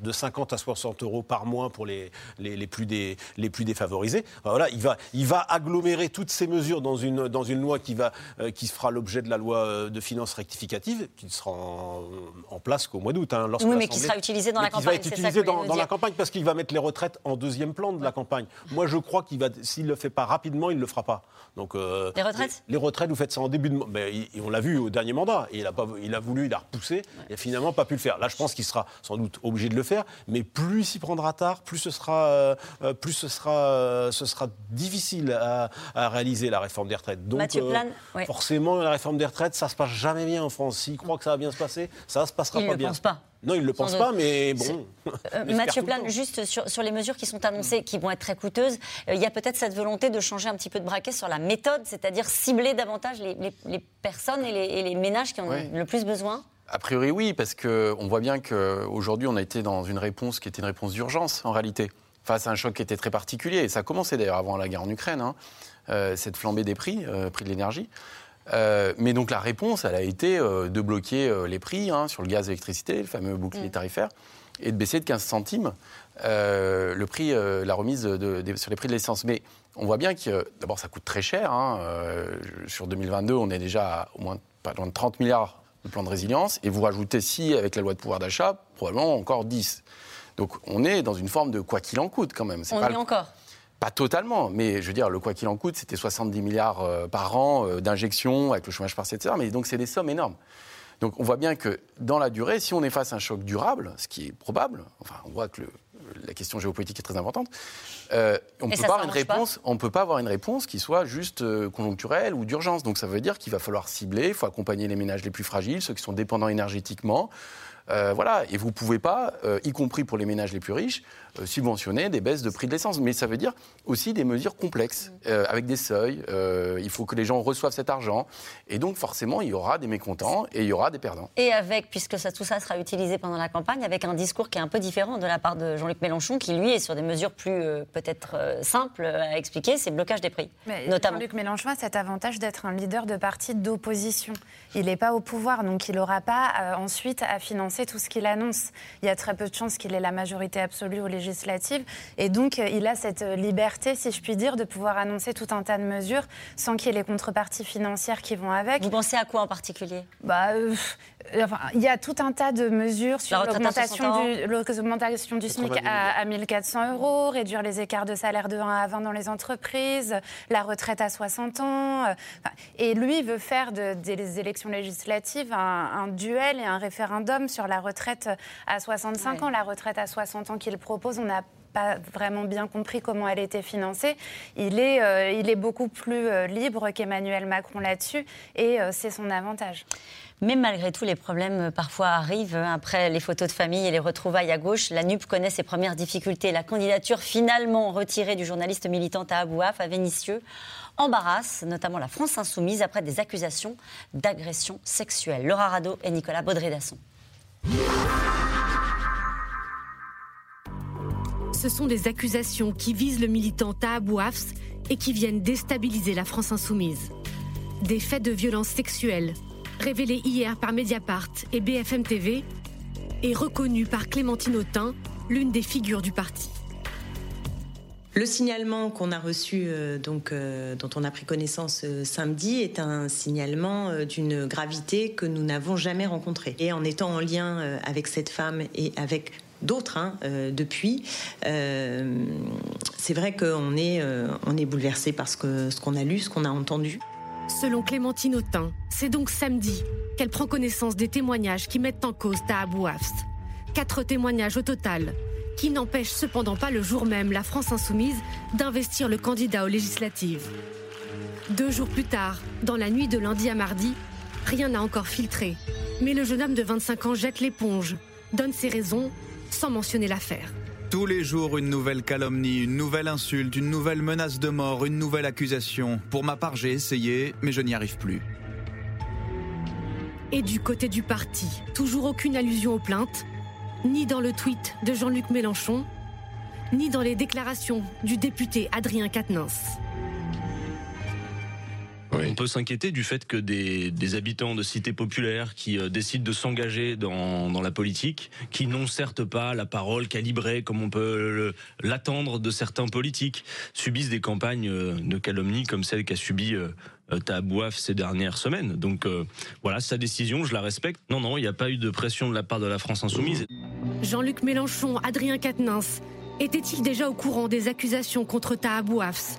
de 50 à 60 euros par mois pour les, les, plus, des, les plus défavorisés. Voilà, il va, il va agglomérer toutes ces mesures dans une, dans une loi qui, va, euh, qui fera l'objet de la loi de finances rectificative, qui sera en, place qu'au mois d'août. Hein, oui, mais qui sera utilisée dans la campagne. Qui va être utilisé dans, dans la campagne parce qu'il va mettre les retraites en deuxième plan de la campagne. Moi, je crois qu'il va, s'il ne le fait pas rapidement, il ne le fera pas. Donc, euh, les retraites les, retraites, vous faites ça en début de. Mais, on l'a vu au dernier mandat. il, a pas, il a voulu, il a repoussé. Il n'a finalement pas pu le faire. Là, je pense qu'il sera sans doute obligé de le faire. Mais plus il s'y prendra tard, plus ce sera, euh, plus ce sera, ce sera difficile à, réaliser la réforme des retraites. Donc, Mathieu Plan, forcément, la réforme des retraites, ça se passe jamais bien en France. S'il croit que ça va bien se passer, ça se passera pas bien. Il ne pense pas. Non, il ne le pense pas, mais bon. Euh, Mathieu Plane, juste sur, les mesures qui sont annoncées, qui vont être très coûteuses, euh, il y a peut-être cette volonté de changer un petit peu de braquet sur la méthode, c'est-à-dire cibler davantage les, personnes et les, ménages qui ont le plus besoin a priori, oui, parce qu'on voit bien qu'aujourd'hui, on a été dans une réponse qui était une réponse d'urgence, en réalité, face à un choc qui était très particulier. Et ça a commencé d'ailleurs avant la guerre en Ukraine, hein, euh, cette flambée des prix, prix de l'énergie. Euh, mais donc la réponse, elle a été euh, de bloquer euh, les prix hein, sur le gaz et l'électricité, le fameux bouclier mm. tarifaire, et de baisser de 15 centimes le prix, la remise sur les prix de l'essence. Mais on voit bien que d'abord ça coûte très cher. Hein, sur 2022, on est déjà à au moins pas loin de 30 milliards de plan de résilience, et vous rajoutez si avec la loi de pouvoir d'achat, probablement encore 10. Donc on est dans une forme de quoi qu'il en coûte quand même. On pas est encore. Pas totalement, mais je veux dire, le quoi qu'il en coûte, c'était 70 milliards euh, par an euh, d'injections avec le chômage partiel, etc. Mais donc, c'est des sommes énormes. Donc, on voit bien que dans la durée, si on est face à un choc durable, ce qui est probable, enfin, on voit que la question géopolitique est très importante, euh, on ne peut, pas une réponse, on peut pas avoir une réponse qui soit juste conjoncturelle ou d'urgence. Donc, ça veut dire qu'il va falloir cibler, il faut accompagner les ménages les plus fragiles, ceux qui sont dépendants énergétiquement. voilà, et vous ne pouvez pas, y compris pour les ménages les plus riches, euh, subventionner des baisses de prix de l'essence. Mais ça veut dire aussi des mesures complexes, mm. euh, avec des seuils. Euh, il faut que les gens reçoivent cet argent. Et donc, forcément, il y aura des mécontents et il y aura des perdants. Et avec, puisque ça, tout ça sera utilisé pendant la campagne, avec un discours qui est un peu différent de la part de Jean-Luc Mélenchon, qui, lui, est sur des mesures plus peut-être simples à expliquer, c'est le blocage des prix. notamment. Jean-Luc Mélenchon a cet avantage d'être un leader de parti d'opposition. Il n'est pas au pouvoir, donc il n'aura pas ensuite à financer tout ce qu'il annonce. Il y a très peu de chances qu'il ait la majorité absolue au Et donc, euh, il a cette euh, liberté, si je puis dire, de pouvoir annoncer tout un tas de mesures sans qu'il y ait les contreparties financières qui vont avec. Vous pensez à quoi en particulier? Bah, euh, enfin, Il y a tout un tas de mesures sur l'augmentation du, du SMIC à, à, 1400 euros, réduire les écarts de salaire de 1 à 20 dans les entreprises, la retraite à 60 ans. et lui veut faire de, des élections législatives un, duel et un référendum sur la retraite à 65 ans. La retraite à 60 ans qu'il propose, on n'a pas vraiment bien compris comment elle était financée. Il est, euh, il est beaucoup plus euh, libre qu'Emmanuel Macron là-dessus et euh, c'est son avantage. Mais malgré tout, les problèmes parfois arrivent. Après les photos de famille et les retrouvailles à gauche, la NUP connaît ses premières difficultés. La candidature finalement retirée du journaliste militant à Abouaf, à Vénissieux, embarrasse notamment la France insoumise après des accusations d'agression sexuelle. Laura Rado et Nicolas Baudré-Dasson. Ce sont des accusations qui visent le militant Tahabou Hafs et qui viennent déstabiliser la France insoumise. Des faits de violence sexuelle, révélés hier par Mediapart et BFM TV, et reconnus par Clémentine Autain, l'une des figures du parti. Le signalement qu'on a reçu, euh, donc, euh, dont on a pris connaissance euh, samedi, est un signalement d'une gravité que nous n'avons jamais rencontrée. Et en étant en lien avec cette femme et avec d'autres hein, depuis. C'est vrai qu'on est, on est bouleversé par ce qu'on a lu, ce qu'on a entendu. Selon Clémentine Autain, c'est donc samedi qu'elle prend connaissance des témoignages qui mettent en cause Tahabou Hafs. Quatre témoignages au total, qui n'empêchent cependant pas le jour même la France insoumise d'investir le candidat aux législatives. Deux jours plus tard, dans la nuit de lundi à mardi, rien n'a encore filtré. Mais le jeune homme de 25 ans jette l'éponge, donne ses raisons sans mentionner l'affaire. Tous les jours, une nouvelle calomnie, une nouvelle insulte, une nouvelle menace de mort, une nouvelle accusation. Pour ma part, j'ai essayé, mais je n'y arrive plus. Et du côté du parti, toujours aucune allusion aux plaintes, ni dans le tweet de Jean-Luc Mélenchon, ni dans les déclarations du député Adrien Quatennens. On peut s'inquiéter du fait que des, des habitants de cités populaires qui euh, décident de s'engager dans, dans la politique, qui n'ont certes pas la parole calibrée comme on peut l'attendre de certains politiques, subissent des campagnes euh, de calomnie comme celle qu'a subi euh, euh, Tahabouaf ces dernières semaines. Donc euh, voilà, sa décision, je la respecte. Non, non, il n'y a pas eu de pression de la part de la France insoumise. Jean-Luc Mélenchon, Adrien Quatennens, étaient-ils déjà au courant des accusations contre Tahabou Hafs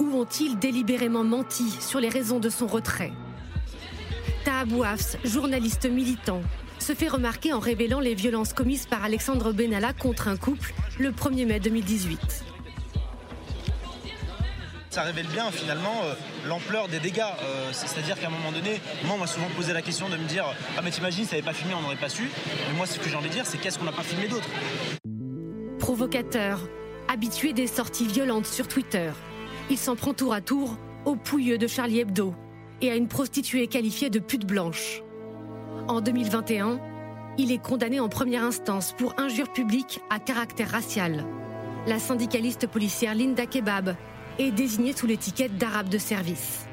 Ou ont-ils délibérément menti sur les raisons de son retrait Tahabou Hafs, journaliste militant, se fait remarquer en révélant les violences commises par Alexandre Benalla contre un couple le 1er mai 2018. Ça révèle bien finalement euh, l'ampleur des dégâts. Euh, c'est- C'est-à-dire qu'à un moment donné, moi on m'a souvent posé la question de me dire Ah mais t'imagines, ça n'avait pas filmé, on n'aurait pas su. Mais moi ce que j'ai envie de dire, c'est qu'est-ce qu'on n'a pas filmé d'autre? Provocateur, habitué des sorties violentes sur Twitter, il s'en prend tour à tour au pouilleux de Charlie Hebdo et à une prostituée qualifiée de pute blanche. En 2021, il est condamné en première instance pour injure publique à caractère racial. La syndicaliste policière Linda Kebab est désignée sous l'étiquette d'arabe de service.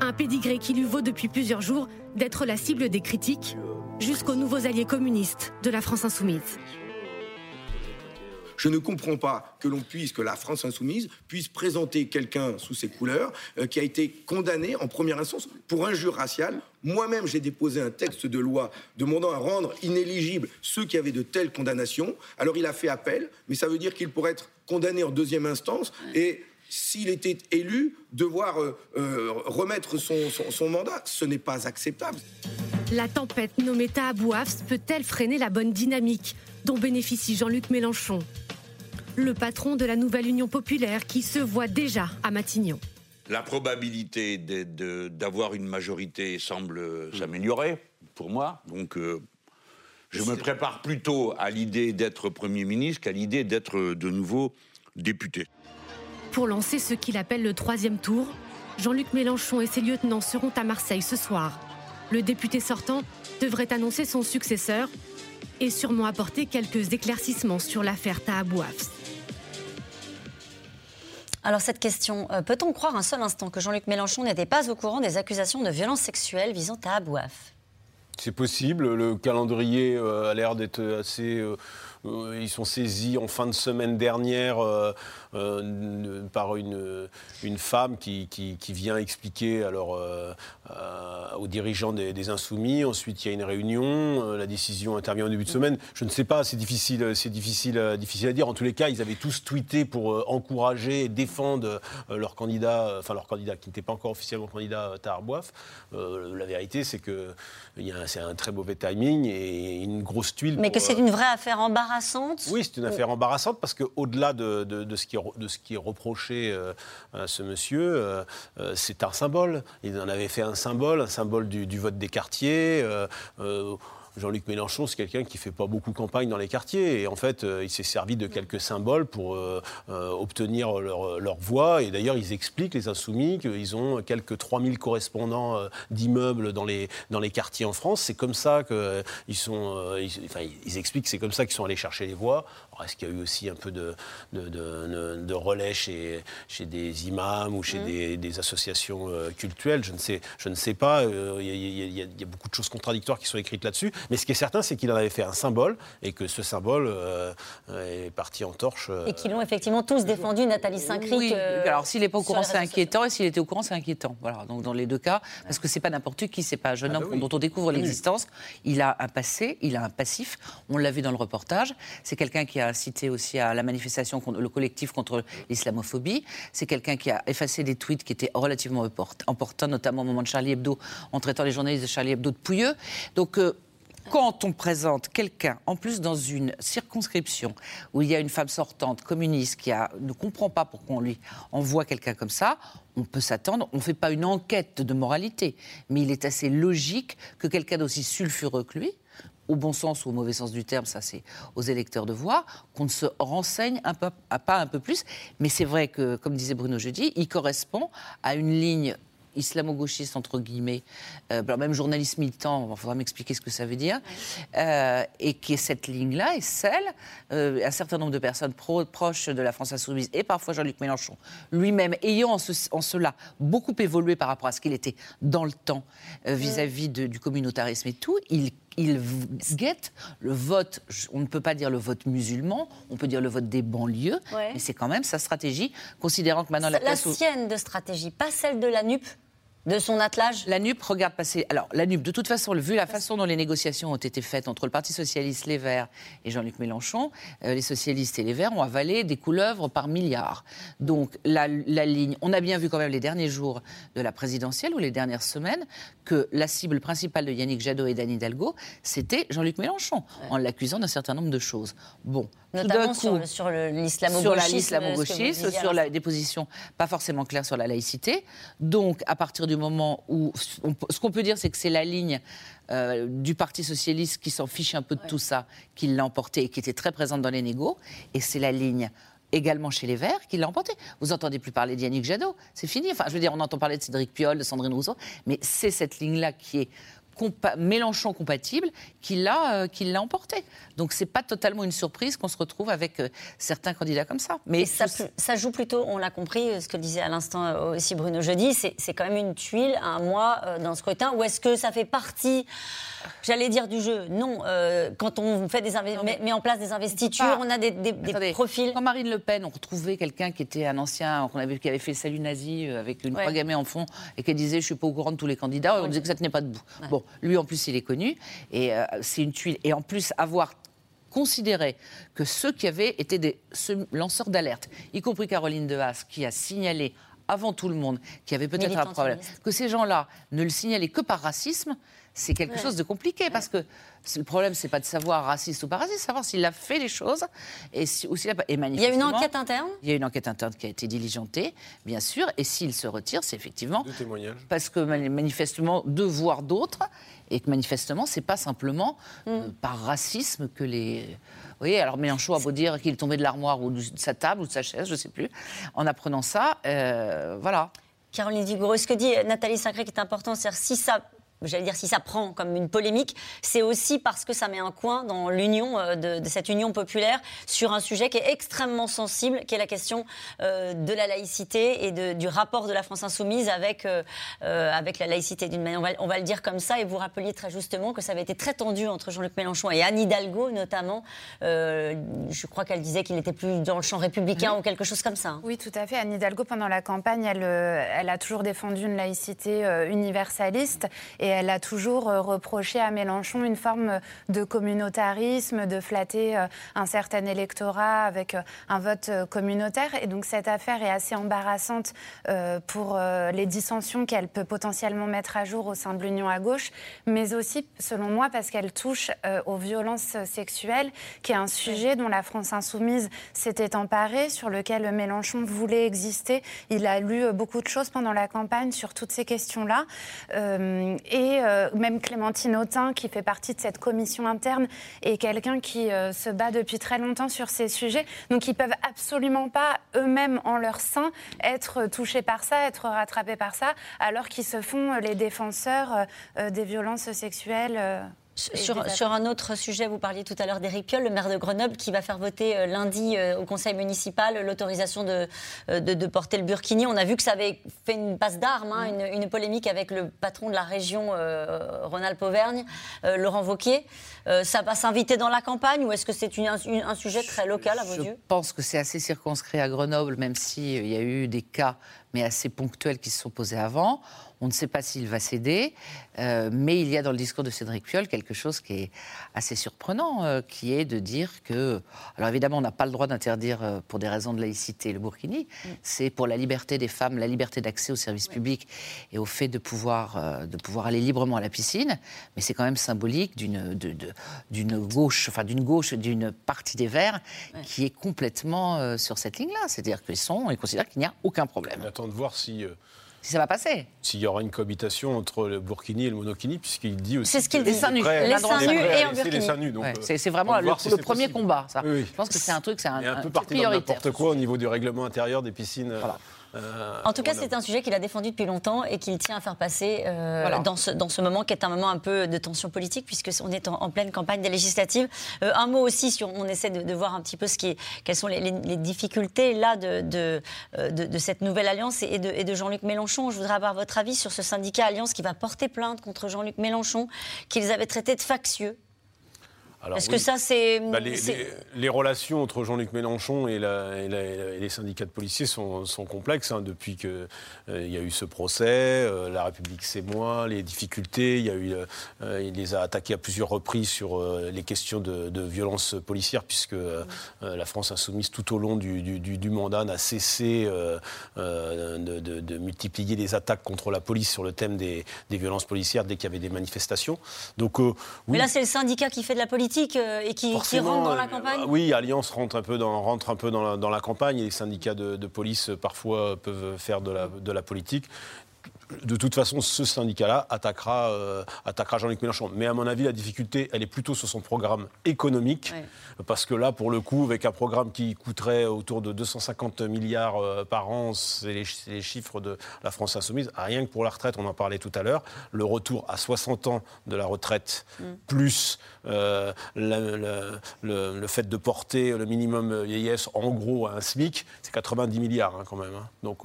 Un pédigré qui lui vaut depuis plusieurs jours d'être la cible des critiques jusqu'aux nouveaux alliés communistes de la France insoumise. Je ne comprends pas que l'on puisse, que la France insoumise puisse présenter quelqu'un sous ses couleurs euh, qui a été condamné en première instance pour injure raciale. Moi-même, j'ai déposé un texte de loi demandant à rendre inéligibles ceux qui avaient de telles condamnations. Alors il a fait appel, mais ça veut dire qu'il pourrait être condamné en deuxième instance et s'il était élu, devoir euh, euh, remettre son, son- son mandat. Ce n'est pas acceptable. La tempête nommée Tahabou Hafs peut-elle freiner la bonne dynamique dont bénéficie Jean-Luc Mélenchon? Le patron de la nouvelle Union populaire qui se voit déjà à Matignon. La probabilité d'avoir une majorité semble s'améliorer pour moi. Donc, euh, je me prépare plutôt à l'idée d'être Premier ministre qu'à l'idée d'être de nouveau député. Pour lancer ce qu'il appelle le troisième tour, Jean-Luc Mélenchon et ses lieutenants seront à Marseille ce soir. Le député sortant devrait annoncer son successeur et sûrement apporter quelques éclaircissements sur l'affaire Tahabou Hafs. Alors cette question, euh, peut-on croire un seul instant que Jean-Luc Mélenchon n'était pas au courant des accusations de violences sexuelles visant à Abouaf C'est possible. Le calendrier euh, a l'air d'être assez. euh, euh, ils sont saisis en fin de semaine dernière euh, par une, une femme qui, qui- qui vient expliquer alors, euh, euh, aux dirigeants des, des Insoumis. Ensuite, il y a une réunion. la décision intervient au début de semaine. Je ne sais pas, c'est difficile, c'est difficile, difficile à dire. En tous les cas, ils avaient tous tweeté pour encourager et défendre leur candidat, enfin leur candidat qui n'était pas encore officiellement candidat. Euh, la vérité, c'est que c'est un très mauvais timing et une grosse tuile. Mais pour, que c'est une vraie affaire embarrassante oui, c'est une affaire embarrassante parce qu'au-delà de, de- de ce qui de ce qui est reproché euh, à ce monsieur, euh, euh, c'est un symbole. Il en avait fait un symbole, un symbole du, du vote des quartiers. Jean-Luc Mélenchon, c'est quelqu'un qui fait pas beaucoup campagne dans les quartiers. Et en fait, euh, il s'est servi de quelques symboles pour euh, euh, obtenir leur, leur voix. Et d'ailleurs, ils expliquent, les Insoumis, qu'ils ont quelques 3000 correspondants d'immeubles dans les, dans les quartiers en France. C'est comme ça qu'ils sont. ils, enfin, ils expliquent que c'est comme ça qu'ils sont allés chercher les voix. Alors, est-ce qu'il y a eu aussi un peu de, de, de- de- de relais chez, chez des imams ou chez Mmh. des, des associations cultuelles? Je ne, sais, je ne sais pas. Il y, a- il y a- il y a- il y a beaucoup de choses contradictoires qui sont écrites là-dessus. Mais ce qui est certain, c'est qu'il en avait fait un symbole et que ce symbole euh, est parti en torche. euh, Et qui l'ont effectivement tous défendu, Nathalie Saint-Cric. Oui, euh, alors s'il n'est pas au courant, c'est inquiétant, et s'il était au courant, c'est inquiétant. Voilà, donc dans les deux cas, parce que c'est pas n'importe qui, c'est pas un jeune Ah bah homme oui. dont on découvre Oui. l'existence. Il a un passé, il a un passif. On l'a vu dans le reportage. C'est quelqu'un qui a incité aussi à la manifestation, contre- le collectif contre l'islamophobie. C'est quelqu'un qui a effacé des tweets qui étaient relativement import- importants, notamment au moment de Charlie Hebdo, en traitant les journalistes de Charlie Hebdo de pouilleux. Donc euh, quand on présente quelqu'un, en plus dans une circonscription où il y a une femme sortante communiste qui ne comprend pas pourquoi on lui envoie quelqu'un comme ça, on peut s'attendre, on ne fait pas une enquête de moralité, mais il est assez logique que quelqu'un d'aussi sulfureux que lui, au bon sens ou au mauvais sens du terme, ça c'est aux électeurs de voir, qu'on ne se renseigne un peu, à pas un peu plus. Mais c'est vrai que, comme disait Bruno jeudi, il correspond à une ligne islamo-gauchiste, entre guillemets, euh, même journaliste militant, il faudra m'expliquer ce que ça veut dire, euh, et qui est cette ligne-là est celle, euh, un certain nombre de personnes pro- proches de la France insoumise, et parfois Jean-Luc Mélenchon, lui-même, ayant en, ce- en cela beaucoup évolué par rapport à ce qu'il était dans le temps euh, vis-à-vis de- du communautarisme et tout, il il guette le vote, on ne peut pas dire le vote musulman, on peut dire le vote des banlieues, Ouais. mais c'est quand même sa stratégie, considérant que maintenant la La sienne de stratégie, pas celle de la NUP, de son attelage La NUP regarde passer. Alors, la NUP, de toute façon, vu la façon dont les négociations ont été faites entre le Parti Socialiste, les Verts et Jean-Luc Mélenchon, euh, les socialistes et les Verts ont avalé des couleuvres par milliards. Donc, la, la ligne. On a bien vu quand même les derniers jours de la présidentielle ou les dernières semaines que la cible principale de Yannick Jadot et d'Anne Hidalgo, c'était Jean-Luc Mélenchon, en l'accusant d'un certain nombre de choses. Bon. Notamment coup, sur, l'islamo-gauchisme. sur la- des positions pas forcément claires sur la laïcité. Donc, à partir du moment où. on ce qu'on peut dire, c'est que c'est la ligne euh, du Parti socialiste qui s'en fiche un peu de tout ça, qui l'a emporté et qui était très présente dans les négos. Et c'est la ligne également chez les Verts qui l'a emporté. Vous n'entendez plus parler d'Yannick Jadot, c'est fini. Enfin, je veux dire, on entend parler de Cédric Piolle, de Sandrine Rousseau, mais c'est cette ligne-là qui est compa- Mélenchon compatible qui l'a euh, emporté. Donc c'est pas totalement une surprise qu'on se retrouve avec euh, certains candidats comme ça. Mais ça, ça joue plutôt, on l'a compris, euh, ce que disait à l'instant euh, aussi Bruno Jeudi, c'est quand même une tuile à un mois dans le scrutin. Ou est-ce que ça fait partie, j'allais dire, du jeu? Non. quand on fait des inve- met, met en place des investitures, on a des, des- des Attendez, profils. Quand Marine Le Pen, on retrouvait quelqu'un qui était un ancien, qu'on avait, qui avait fait le salut nazi avec une Ouais. croix gammée en fond et qui disait Je suis pas au courant de tous les candidats, on disait que ça tenait pas debout. Bon, lui en plus, il est connu et euh, c'est une tuile. Et en plus, avoir considéré que ceux qui avaient été des lanceurs d'alerte, y compris Caroline de Haas, qui a signalé avant tout le monde qu'il y avait peut-être un problème, que ces gens-là ne le signalaient que par racisme, c'est quelque Ouais. chose de compliqué parce que le problème, c'est pas de savoir raciste ou pas raciste, c'est savoir s'il a fait les choses et, si, ou s'il a pas. et Il y a une enquête interne? il y a une enquête interne qui a été diligentée, bien sûr, et s'il se retire, c'est effectivement témoignages. parce que mani- manifestement, deux voire d'autres, et que manifestement, c'est pas simplement euh, par racisme que les. Vous voyez, alors Mélenchon a beau dire qu'il est tombé de l'armoire ou de sa table ou de sa chaise, je sais plus, en apprenant ça, euh, voilà. Caroline Digoro, ce que dit Nathalie Sacré qui est important, c'est-à-dire si ça. J'allais dire, si ça prend comme une polémique, c'est aussi parce que ça met un coin dans l'union euh, de, de cette union populaire sur un sujet qui est extrêmement sensible, qui est la question euh, de la laïcité et de- du rapport de la France insoumise avec, euh, avec la laïcité d'une manière. On va, on va le dire comme ça. Et vous rappeliez très justement que ça avait été très tendu entre Jean-Luc Mélenchon et Anne Hidalgo, notamment. Euh, je crois qu'elle disait qu'il n'était plus dans le champ républicain ou quelque chose comme ça. hein. Oui, tout à fait. Anne Hidalgo, pendant la campagne, elle, elle a toujours défendu une laïcité universaliste et elle a toujours euh, reproché à Mélenchon une forme de communautarisme, de flatter euh, un certain électorat avec euh, un vote euh, communautaire. Et donc cette affaire est assez embarrassante euh, pour euh, les dissensions qu'elle peut potentiellement mettre à jour au sein de l'Union à gauche, mais aussi, selon moi, parce qu'elle touche euh, aux violences sexuelles, qui est un sujet dont la France insoumise s'était emparée, sur lequel Mélenchon voulait exister. Il a lu euh, beaucoup de choses pendant la campagne sur toutes ces questions-là. Euh, et euh, même Clémentine Autain, qui fait partie de cette commission interne, est quelqu'un qui euh, se bat depuis très longtemps sur ces sujets. Donc ils peuvent absolument pas eux-mêmes en leur sein être touchés par ça, être rattrapés par ça, alors qu'ils se font euh, les défenseurs des violences sexuelles. Sur, un autre sujet, vous parliez tout à l'heure d'Éric Piolle, le maire de Grenoble, qui va faire voter euh, lundi euh, au conseil municipal l'autorisation de, euh, de, de porter le burkini. On a vu que ça avait fait une passe d'armes, hein, une, une polémique avec le patron de la région euh, Rhône-Alpes-Auvergne, euh, Laurent Wauquiez. Euh, ça va s'inviter dans la campagne ou est-ce que c'est un, sujet très local à vos Je yeux? pense que c'est assez circonscrit à Grenoble, même s'il y a eu des cas, mais assez ponctuels, qui se sont posés avant. On ne sait pas s'il va céder, euh, mais il y a dans le discours de Cédric Piolle quelque chose qui est assez surprenant, euh, qui est de dire que... Alors évidemment, on n'a pas le droit d'interdire, euh, pour des raisons de laïcité, le burkini. C'est pour la liberté des femmes, la liberté d'accès aux services publics et au fait de pouvoir, euh, de pouvoir aller librement à la piscine. Mais c'est quand même symbolique d'une gauche, enfin d'une gauche, d'une partie des Verts qui est complètement euh, sur cette ligne-là. C'est-à-dire qu'ils sont, ils considèrent qu'il n'y a aucun problème. Attend de voir si. euh, Si ça va passer. S'il y aura une cohabitation entre le burkini et le monokini, puisqu'il dit aussi. C'est ce qu'il dit. est Les seins nus. Les seins nus et en laisser burkini. les seins nus. Donc, Ouais, euh, c'est- vraiment le, si le premier possible. combat, ça. Oui, oui. Je pense que c'est un truc, c'est un, un un peu truc parti n'importe quoi au niveau du règlement intérieur des piscines euh, en tout cas, c'est un sujet qu'il a défendu depuis longtemps et qu'il tient à faire passer dans, ce, dans ce moment qui est un moment un peu de tension politique, puisqu'on est en, pleine campagne des législatives. un mot aussi, si on, essaie de, voir un petit peu ce qui quelles sont les, difficultés là de, de, de, cette nouvelle alliance et de, et de Jean-Luc Mélenchon. Je voudrais avoir votre avis sur ce syndicat Alliance qui va porter plainte contre Jean-Luc Mélenchon, qu'ils avaient traité de factieux est-ce que ça, c'est. Bah, les, relations entre Jean-Luc Mélenchon et, les syndicats de policiers sont, complexes. Hein, depuis qu'il euh, y a eu ce procès, euh, La République, c'est moi, les difficultés. Il, y a eu, euh, il les a attaqués à plusieurs reprises sur les questions de, de violence policière, puisque la France insoumise, tout au long du, mandat, n'a cessé de, multiplier les attaques contre la police sur le thème des, violences policières dès qu'il y avait des manifestations. Donc, Mais là, c'est le syndicat qui fait de la politique. Euh, et qui, rentre dans la euh, campagne Oui, Alliance rentre un peu dans, rentre un peu dans, la, campagne et les syndicats de, police euh, parfois peuvent faire de la, de la politique de toute façon, ce syndicat-là attaquera, euh, attaquera Jean-Luc Mélenchon. Mais à mon avis, la difficulté, elle est plutôt sur son programme économique. Parce que là, pour le coup, avec un programme qui coûterait autour de 250 milliards euh, par an, c'est les, chiffres de la France Insoumise. Rien que pour la retraite, on en parlait tout à l'heure, le retour à 60 ans de la retraite, mm. plus euh, le, fait de porter le minimum vieillesse en gros à un SMIC, c'est 90 milliards hein, quand même. Hein. Donc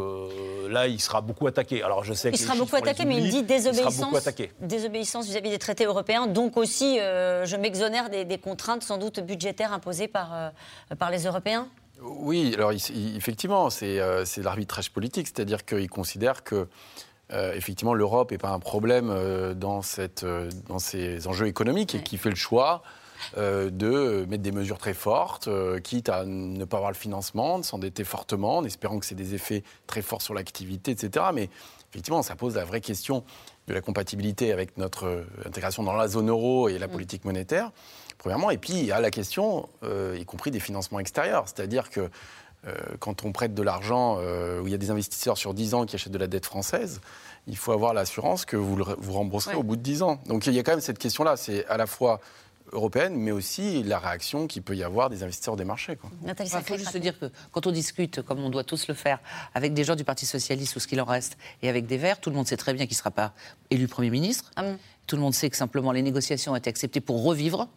là, il sera beaucoup attaqué. Alors je sais il sera beaucoup attaqué, mais il dit désobéissance, désobéissance vis-à-vis des traités européens. Donc aussi, euh, je m'exonère des, contraintes sans doute budgétaires imposées par, euh, par les Européens. Oui, alors effectivement, euh, c'est l'arbitrage politique, c'est-à-dire qu'il considère que effectivement l'Europe n'est pas un problème dans, cette, dans ces enjeux économiques et qui fait le choix de mettre des mesures très fortes, quitte à ne pas avoir le financement, de s'endetter fortement, en espérant que c'est des effets très forts sur l'activité, etc. Mais effectivement, ça pose la vraie question de la compatibilité avec notre euh, intégration dans la zone euro et la mm. politique monétaire, premièrement. Et puis, il y a la question, euh, y compris des financements extérieurs. C'est-à-dire que euh, quand on prête de l'argent, où il y a des investisseurs sur 10 ans qui achètent de la dette française, il faut avoir l'assurance que vous, le, vous rembourserez au bout de 10 ans. Donc il y a quand même cette question-là. C'est à la fois européenne, mais aussi la réaction qu'il peut y avoir des investisseurs des marchés. Il faut juste dire que quand on discute, comme on doit tous le faire, avec des gens du Parti Socialiste ou ce qu'il en reste, et avec des Verts, tout le monde sait très bien qu'il ne sera pas élu Premier ministre. Ah tout le monde sait que simplement les négociations ont été acceptées pour revivre.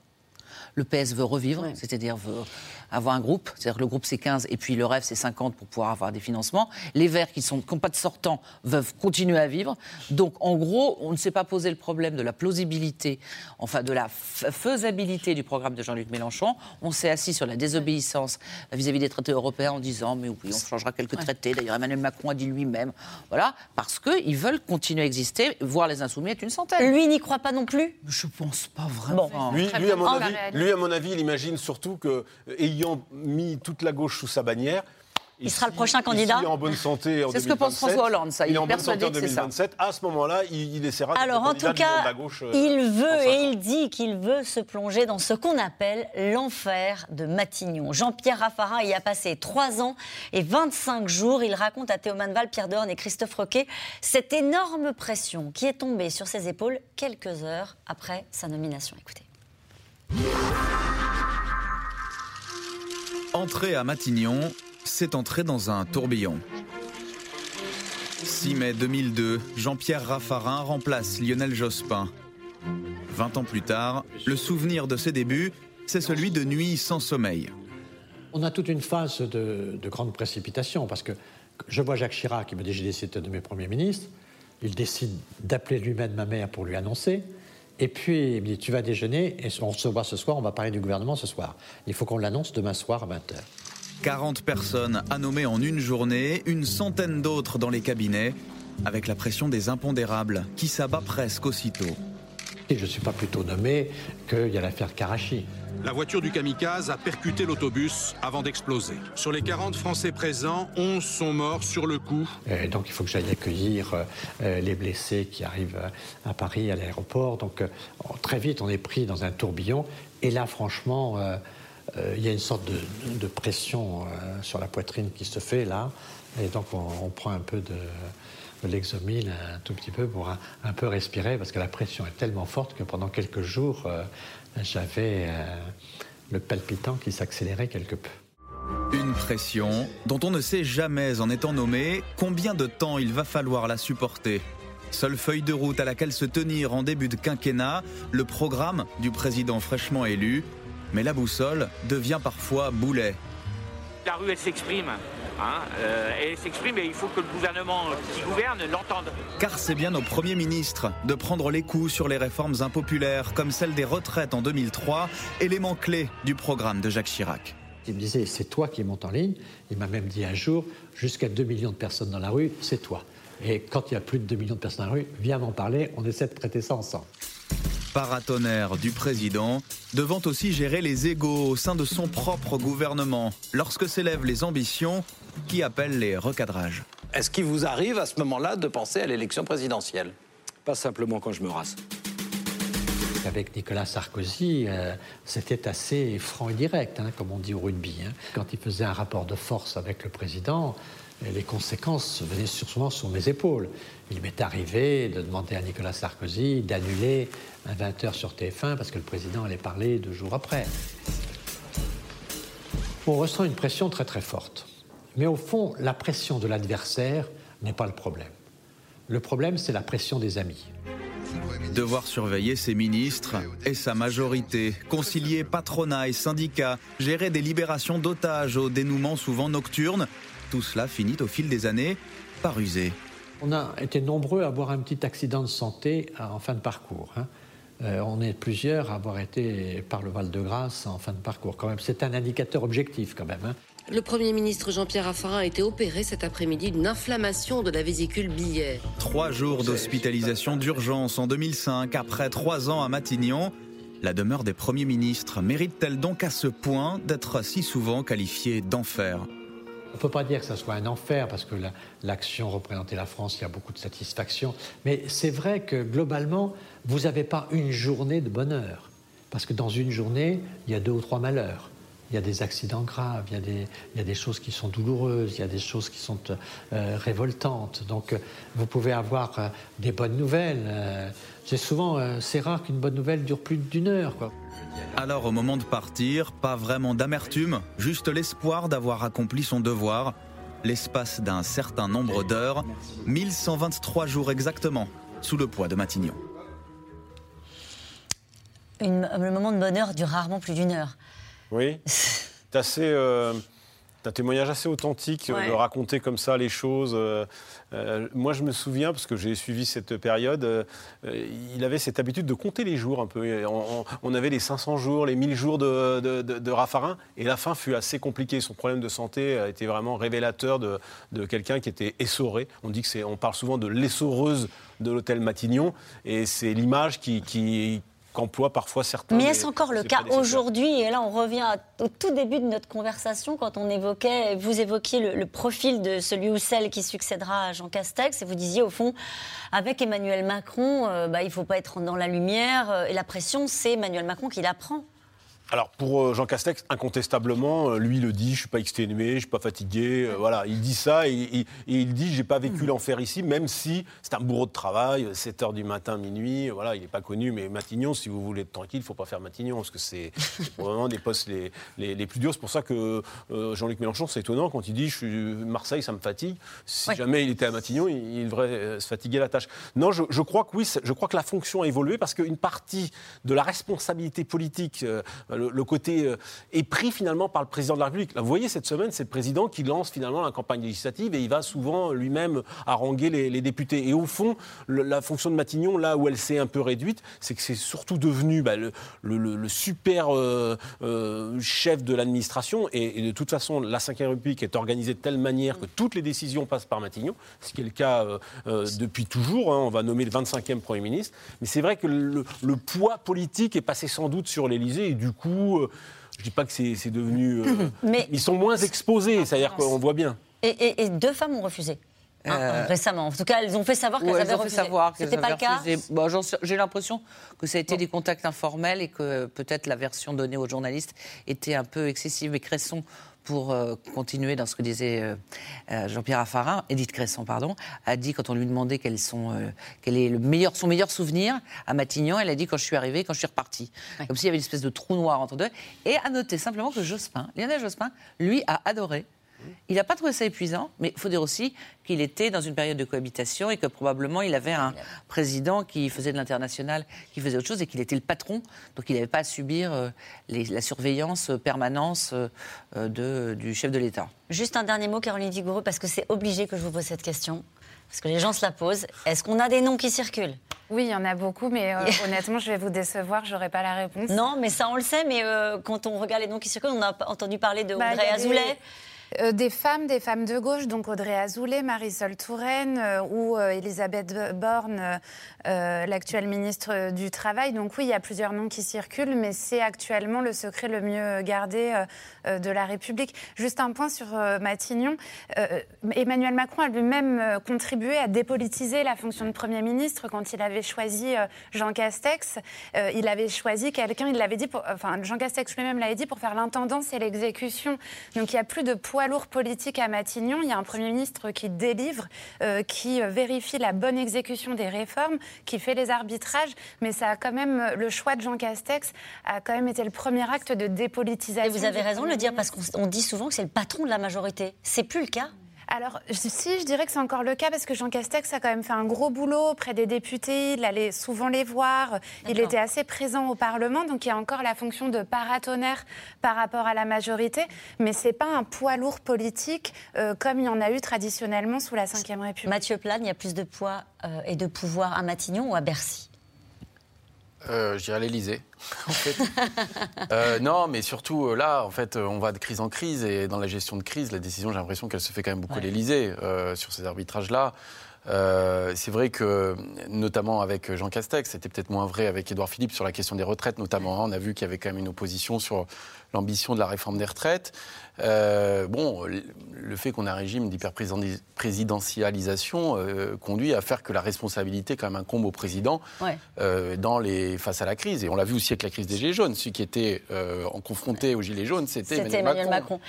Le PS veut revivre, c'est-à-dire veut avoir un groupe, c'est-à-dire le groupe c'est 15 et puis le rêve c'est 50 pour pouvoir avoir des financements. Les Verts qui sont n'ont pas de sortant veulent continuer à vivre. Donc en gros, on ne s'est pas posé le problème de la plausibilité, enfin de la faisabilité du programme de Jean-Luc Mélenchon. On s'est assis sur la désobéissance vis-à-vis des traités européens en disant mais oui, on changera quelques traités. D'ailleurs Emmanuel Macron a dit lui-même, voilà, parce qu'ils veulent continuer à exister, voir les insoumis être une centaine. Lui n'y croit pas non plus? Je pense pas vraiment. Lui, à mon avis, lui, à mon avis, il imagine surtout que ayant mis toute la gauche sous sa bannière, il sera le prochain candidat. Il est en bonne santé en C'est ce que pense François Hollande, ça. Il, est en bonne santé en 2027. À ce moment-là, il, il essaiera Alors, en tout cas, la gauche, euh, il veut et il dit qu'il veut se plonger dans ce qu'on appelle l'enfer de Matignon. Jean-Pierre Raffarin y a passé trois ans et 25 jours. Il raconte à Théo Manval, Pierre Dorn et Christophe Roquet cette énorme pression qui est tombée sur ses épaules quelques heures après sa nomination. Écoutez. Entrer à Matignon, c'est entrer dans un tourbillon. 6 mai 2002, Jean-Pierre Raffarin remplace Lionel Jospin. 20 ans plus tard, le souvenir de ses débuts, c'est celui de nuits sans sommeil. On a toute une phase de, grande précipitation parce que je vois Jacques Chirac qui me dit j'ai décidé de mes premiers ministres. Il décide d'appeler lui-même ma mère pour lui annoncer. Et puis, tu vas déjeuner et on se ce soir, on va parler du gouvernement ce soir. Il faut qu'on l'annonce demain soir à 20h. 40 personnes à nommer en une journée, une centaine d'autres dans les cabinets, avec la pression des impondérables qui s'abat presque aussitôt. Et je ne suis pas plutôt nommé qu'il y a l'affaire Karachi. La voiture du kamikaze a percuté l'autobus avant d'exploser. Sur les 40 Français présents, 11 sont morts sur le coup. donc il faut que j'aille accueillir euh, les blessés qui arrivent à Paris, à l'aéroport. Donc euh, très vite, on est pris dans un tourbillon. Et là, franchement, euh, il y a une sorte de, pression sur la poitrine qui se fait là. Et donc on, prend un peu de, l'exomile un tout petit peu pour un, peu respirer parce que la pression est tellement forte que pendant quelques jours, j'avais euh, le palpitant qui s'accélérait quelque peu. Une pression dont on ne sait jamais en étant nommé combien de temps il va falloir la supporter. Seule feuille de route à laquelle se tenir en début de quinquennat, le programme du président fraîchement élu. Mais la boussole devient parfois boulet. La rue, elle s'exprime. Hein, euh, elle s'exprime et il faut que le gouvernement qui gouverne l'entende. Car c'est bien au Premier ministre de prendre les coups sur les réformes impopulaires, comme celle des retraites en 2003, élément clé du programme de Jacques Chirac. Il me disait, c'est toi qui montes en ligne. Il m'a même dit un jour, jusqu'à 2 millions de personnes dans la rue, c'est toi. Et quand il y a plus de 2 millions de personnes dans la rue, viens m'en parler, on essaie de traiter ça ensemble. Paratonnerre du président, devant aussi gérer les égaux au sein de son propre gouvernement, lorsque s'élèvent les ambitions qui appellent les recadrages. Est-ce qu'il vous arrive à ce moment-là de penser à l'élection présidentielle? Pas simplement quand je me rase. Avec Nicolas Sarkozy, euh, c'était assez franc et direct, hein, comme on dit au rugby. hein. Quand il faisait un rapport de force avec le président, les conséquences venaient souvent sur mes épaules. Il m'est arrivé de demander à Nicolas Sarkozy d'annuler un 20h sur TF1 parce que le président allait parler deux jours après. On ressent une pression très très forte. Mais au fond, la pression de l'adversaire n'est pas le problème. Le problème, c'est la pression des amis. Devoir surveiller ses ministres et sa majorité, concilier patronat et syndicats, gérer des libérations d'otages au dénouement souvent nocturne, tout cela finit au fil des années par user. On a été nombreux à avoir un petit accident de santé euh, en fin de parcours. hein. Euh, on est plusieurs à avoir été par le Val-de-Grâce en fin de parcours. Quand même, c'est un indicateur objectif quand même. hein. Le Premier ministre Jean-Pierre Raffarin a été opéré cet après-midi d'une inflammation de la vésicule biliaire. Trois jours d'hospitalisation d'urgence en 2005, après trois ans à Matignon. La demeure des premiers ministres mérite-t-elle donc à ce point d'être si souvent qualifiée d'enfer? Ne peut pas dire que ça soit un enfer parce que la- l'action représentait la France, il y a beaucoup de satisfaction. Mais c'est vrai que globalement, vous n'avez pas une journée de bonheur. Parce que dans une journée, il y a deux ou trois malheurs. Il y a des accidents graves, il y a des, il y a des choses qui sont douloureuses, il y a des choses qui sont euh, révoltantes. Donc euh, vous pouvez avoir euh, des bonnes nouvelles. euh, c'est souvent, euh, c'est rare qu'une bonne nouvelle dure plus d'une heure. Quoi. Alors au moment de partir, pas vraiment d'amertume, juste l'espoir d'avoir accompli son devoir. L'espace d'un certain nombre d'heures, 1123 jours exactement, sous le poids de Matignon. Une- le moment de bonheur dure rarement plus d'une heure. Oui. C'est assez. euh, un témoignage assez authentique euh, Ouais. de raconter comme ça les choses. euh, euh, moi, je me souviens, parce que j'ai suivi cette période, euh, euh, il avait cette habitude de compter les jours un peu. On, avait les 500 jours, les 1000 jours de, de, de- de Raffarin, et la fin fut assez compliquée. Son problème de santé a été vraiment révélateur de, de quelqu'un qui était essoré. On dit que c'est, on parle souvent de l'essoreuse de l'hôtel Matignon, et c'est l'image qui, qui qu'emploient parfois certains. Mais est-ce encore le cas aujourd'hui Et là, on revient au tout début de notre conversation quand on évoquait, vous évoquiez le, le profil de celui ou celle qui succédera à Jean Castex, et vous disiez au fond, avec Emmanuel Macron, euh, bah, il ne faut pas être dans la lumière, euh, et la pression, c'est Emmanuel Macron qui la prend. Alors pour euh, Jean Castex, incontestablement, euh, lui le dit, je suis pas exténué, je suis pas fatigué, euh, voilà, il dit ça et, et- et il dit j'ai pas vécu l'enfer ici, même si c'est un bourreau de travail, euh, 7 heures du matin, minuit, voilà, il n'est pas connu, mais Matignon, si vous voulez être tranquille, il faut pas faire Matignon parce que c'est probablement des postes les, les- les plus durs. C'est pour ça que euh, Jean-Luc Mélenchon, c'est étonnant quand il dit je suis Marseille, ça me fatigue. Si jamais il était à Matignon, il, il devrait euh, se fatiguer la tâche. Non, je, je crois que oui, je crois que la fonction a évolué parce qu'une partie de la responsabilité politique, euh, le, le côté euh, est pris finalement par le président de la République. Vous voyez, cette semaine, c'est le président qui lance finalement la campagne législative et il va souvent lui-même haranguer les, députés. Et au fond, la fonction de Matignon, là où elle s'est un peu réduite, c'est que c'est surtout devenu bah, le, super euh, euh, chef de l'administration. Et, de toute façon, la Ve République est organisée de telle manière que toutes les décisions passent par Matignon, ce qui est le cas depuis toujours. hein. On va nommer le 25e Premier ministre. Mais c'est vrai que le, le poids politique est passé sans doute sur l'Élysée et du coup. Euh, je dis pas que c'est devenu. euh, Mais- ils sont moins exposés, c'est-à-dire qu'on voit bien. Et, et- et deux femmes ont refusé. hein, Euh, récemment. En tout cas, elles ont fait savoir qu'elles Ouais, avaient elles ont fait refusé. C'était pas le cas. Bon, J'ai l'impression que ça a été des contacts informels et que peut-être la version donnée aux journalistes était un peu excessive. Mais Cresson pour euh, continuer dans ce que disait euh, euh, Jean-Pierre Raffarin, Edith Cresson, pardon, a dit quand on lui demandait sont, quel est le meilleur, son meilleur souvenir à Matignon, elle a dit quand je suis arrivée, quand je suis repartie. Comme s'il y avait une espèce de trou noir entre deux. Et à noter simplement que Jospin, Lionel Jospin, lui, a adoré. Il n'a pas trouvé ça épuisant, mais il faut dire aussi qu'il était dans une période de cohabitation et que probablement il avait un président qui faisait de l'international, qui faisait autre chose et qu'il était le patron, donc il n'avait pas à subir euh, les- la surveillance euh, permanence euh, de- du chef de l'État. Juste un dernier mot, Caroline Vigoureux, parce que c'est obligé que je vous pose cette question. Parce que les gens se la posent. Est-ce qu'on a des noms qui circulent? Oui, il y en a beaucoup, mais euh, honnêtement, je vais vous décevoir, j'aurai pas la réponse. Non, mais ça on le sait, mais euh, quand on regarde les noms qui circulent, on a entendu parler de Bah, Azoulay. Des, euh, des femmes, des femmes de gauche, donc Audrey Azoulay, Marisol Touraine euh, ou euh, Elisabeth Borne, l'actuelle ministre du Travail. Donc oui, il y a plusieurs noms qui circulent, mais c'est actuellement le secret le mieux gardé de la République. Juste un point sur Matignon. Emmanuel Macron a lui-même contribué à dépolitiser la fonction de Premier ministre quand il avait choisi Jean Castex. Il avait choisi quelqu'un, il l'avait dit, enfin Jean Castex lui-même l'avait dit, pour faire l'intendance et l'exécution. Donc il n'y a plus de poids lourd politique à Matignon. Il y a un Premier ministre qui délivre, euh, qui euh, vérifie la bonne exécution des réformes, qui fait les arbitrages. Mais ça a quand même, le choix de Jean Castex a quand même été le premier acte de dépolitisation. Et vous avez raison de le dire, parce qu'on on dit souvent que c'est le patron de la majorité. C'est plus le cas alors, si, je dirais que c'est encore le cas parce que Jean Castex a quand même fait un gros boulot auprès des députés. Il allait souvent les voir. Il était assez présent au Parlement. Donc, il y a encore la fonction de paratonnerre par rapport à la majorité. Mais ce n'est pas un poids lourd politique euh, comme il y en a eu traditionnellement sous la Ve République. Mathieu Plane, il y a plus de poids euh, et de pouvoir à Matignon ou à Bercy? Euh, je dirais l'Elysée. en fait. Euh, non, mais surtout euh, là, en fait, on va de crise en crise et dans la gestion de crise, la décision, j'ai l'impression qu'elle se fait quand même beaucoup à l'Élysée euh, sur ces arbitrages-là. C'est vrai que, notamment avec Jean Castex, c'était peut-être moins vrai avec Édouard Philippe sur la question des retraites, notamment. hein. on a vu qu'il y avait quand même une opposition sur l'ambition de la réforme des retraites. Euh, bon, le- fait qu'on ait un régime d'hyperprésidentialisation euh, conduit à faire que la responsabilité quand même incombe au président Ouais. euh, dans les, face à la crise. Et on l'a vu aussi avec la crise des Gilets jaunes. Celui qui était euh, en confronté aux Gilets jaunes, c'était C'était Emmanuel, Emmanuel Macron.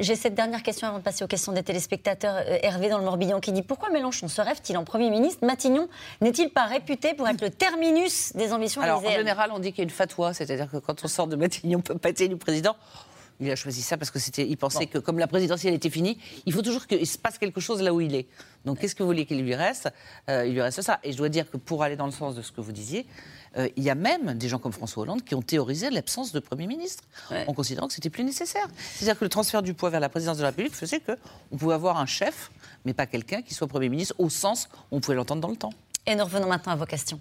J'ai cette dernière question avant de passer aux questions des téléspectateurs. Hervé dans le Morbihan qui dit Pourquoi Mélenchon se rêve-t-il en Premier ministre? Matignon n'est-il pas réputé pour être le terminus des ambitions Alors, en général, on dit qu'il y a une fatwa, c'est-à-dire que quand on sort de Matignon, on peut pas être élu président. Il a choisi ça parce que c'était, il pensait que comme la présidentielle était finie, il faut toujours qu'il se passe quelque chose là où il est. Donc, qu'est-ce que vous voulez qu'il lui reste? Euh, Il lui reste ça. Et je dois dire que pour aller dans le sens de ce que vous disiez, euh, il y a même des gens comme François Hollande qui ont théorisé l'absence de Premier ministre, en considérant que c'était plus nécessaire. C'est-à-dire que le transfert du poids vers la présidence de la République faisait qu'on pouvait avoir un chef, mais pas quelqu'un qui soit Premier ministre au sens où on pouvait l'entendre dans le temps. Et nous revenons maintenant à vos questions.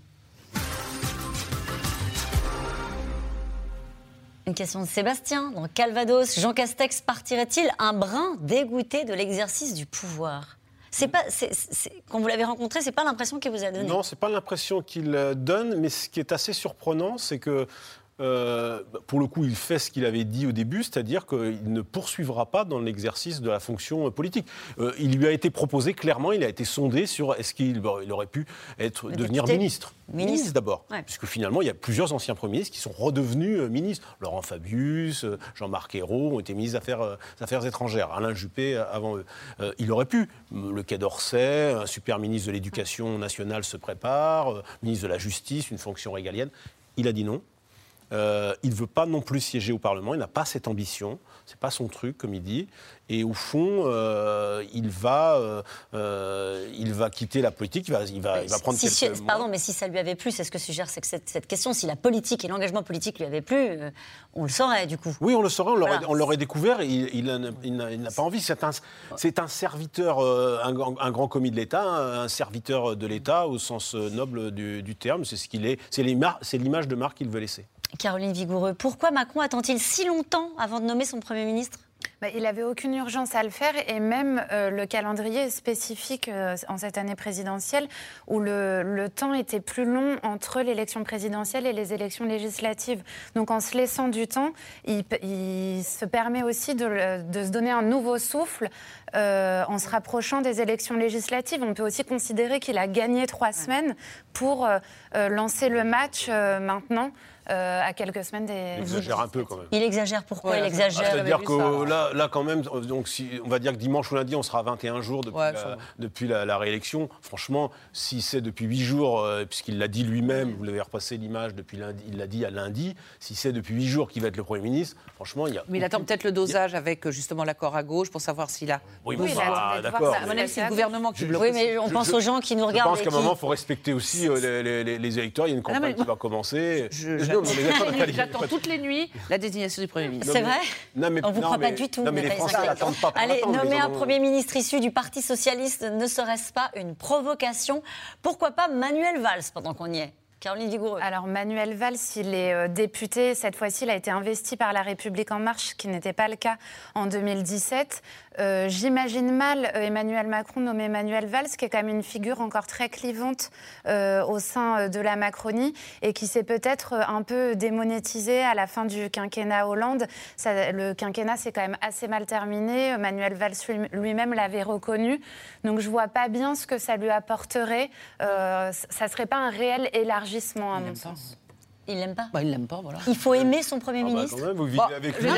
Une question de Sébastien, dans Calvados. Jean Castex partirait-il un brin dégoûté de l'exercice du pouvoir? C'est pas, Quand vous l'avez rencontré, c'est pas l'impression qu'il vous a donnée? Non, c'est pas l'impression qu'il euh, donne, mais ce qui est assez surprenant, c'est que euh, pour le coup, il fait ce qu'il avait dit au début, c'est-à-dire qu'il ne poursuivra pas dans l'exercice de la fonction politique. Euh, il lui a été proposé clairement, il a été sondé sur est-ce qu'il il aurait pu être, devenir ministre. Ministre. d'abord, Ouais. puisque finalement, il y a plusieurs anciens premiers ministres qui sont redevenus euh, ministres. Laurent Fabius, Jean-Marc Ayrault ont été ministres des Affaires, Affaires étrangères. Alain Juppé avant eux. Il aurait pu. Le Quai d'Orsay, un super ministre de l'Éducation nationale se prépare, ministre de la Justice, une fonction régalienne. Il a dit non. Euh, il ne veut pas non plus siéger au Parlement, il n'a pas cette ambition, c'est pas son truc, comme il dit. Et au fond, euh, il, va, euh, il va quitter la politique, il va, il va, il va prendre Si- quelques si- pardon, mais si ça lui avait plu, c'est ce que suggère c'est que cette, cette question. Si la politique et l'engagement politique lui avaient plu, on le saurait du coup. Oui, on le saurait, on l'aurait, Voilà. on l'aurait découvert, et il, n'a pas envie. C'est un, serviteur, un, grand- un grand commis de l'État, un, un serviteur de l'État au sens noble du, du terme. C'est ce qu'il est, c'est l'image de marque qu'il veut laisser. Caroline Vigoureux, pourquoi Macron attend-il si longtemps avant de nommer son Premier ministre? Bah, il avait aucune urgence à le faire et même euh, le calendrier spécifique euh, en cette année présidentielle où le, temps était plus long entre l'élection présidentielle et les élections législatives. Donc en se laissant du temps, il, se permet aussi de, se donner un nouveau souffle euh, en se rapprochant des élections législatives. On peut aussi considérer qu'il a gagné trois semaines pour lancer le match maintenant. Euh, à quelques semaines des. Il exagère un peu quand même. Il exagère pourquoi Ouais, Il je- exagère. Ah, C'est-à-dire que ça, là, là, quand même, donc si, on va dire que dimanche ou lundi, on sera à 21 jours depuis, Ouais, la, ça va. depuis la, la réélection. Franchement, si c'est depuis 8 jours, euh, puisqu'il l'a dit lui-même, vous l'avez repassé l'image depuis lundi, il l'a dit à lundi, si c'est depuis 8 jours qu'il va être le Premier ministre, franchement, il y a. Mais il attend peut-être le dosage avec justement l'accord à gauche pour savoir s'il a. Oui, Oui, bon, il a bah, d'accord. À mon avis, c'est le gouvernement qui bloque. Oui, mais on Je- pense je- aux gens qui nous Je regardent. pense et qu'à un moment, il faut respecter aussi euh, les, électeurs. Il y a une campagne mais- qui va commencer. Non, J'attends mais les électeurs, Nathalie, j'attends pas de- toutes les nuits la désignation du Premier ministre. C'est vrai non, mais- On vous non, croit mais- pas du tout. non, mais les Nathalie Français pas pour Allez, nommer un Premier ministre issu du Parti Socialiste, ne serait-ce pas une provocation? Pourquoi pas Manuel Valls pendant qu'on y est? Caroline Vigoureux. Alors Manuel Valls, il est euh, député. Cette fois-ci, il a été investi par La République En Marche, ce qui n'était pas le cas en 2017. Euh, J'imagine mal euh, Emmanuel Macron nommer Emmanuel Valls, qui est quand même une figure encore très clivante euh, au sein de la Macronie et qui s'est peut-être un peu démonétisé à la fin du quinquennat Hollande. Ça- le quinquennat s'est quand même assez mal terminé. Manuel Valls lui- lui-même l'avait reconnu. Donc je vois pas bien ce que ça lui apporterait. Euh, ça serait pas un réel élargissement à mon sens. Il l'aime pas Bah, il l'aime pas, voilà. Il faut aimer son Premier Ah bah, ministre quand même, vous vivez Bon, avec lui.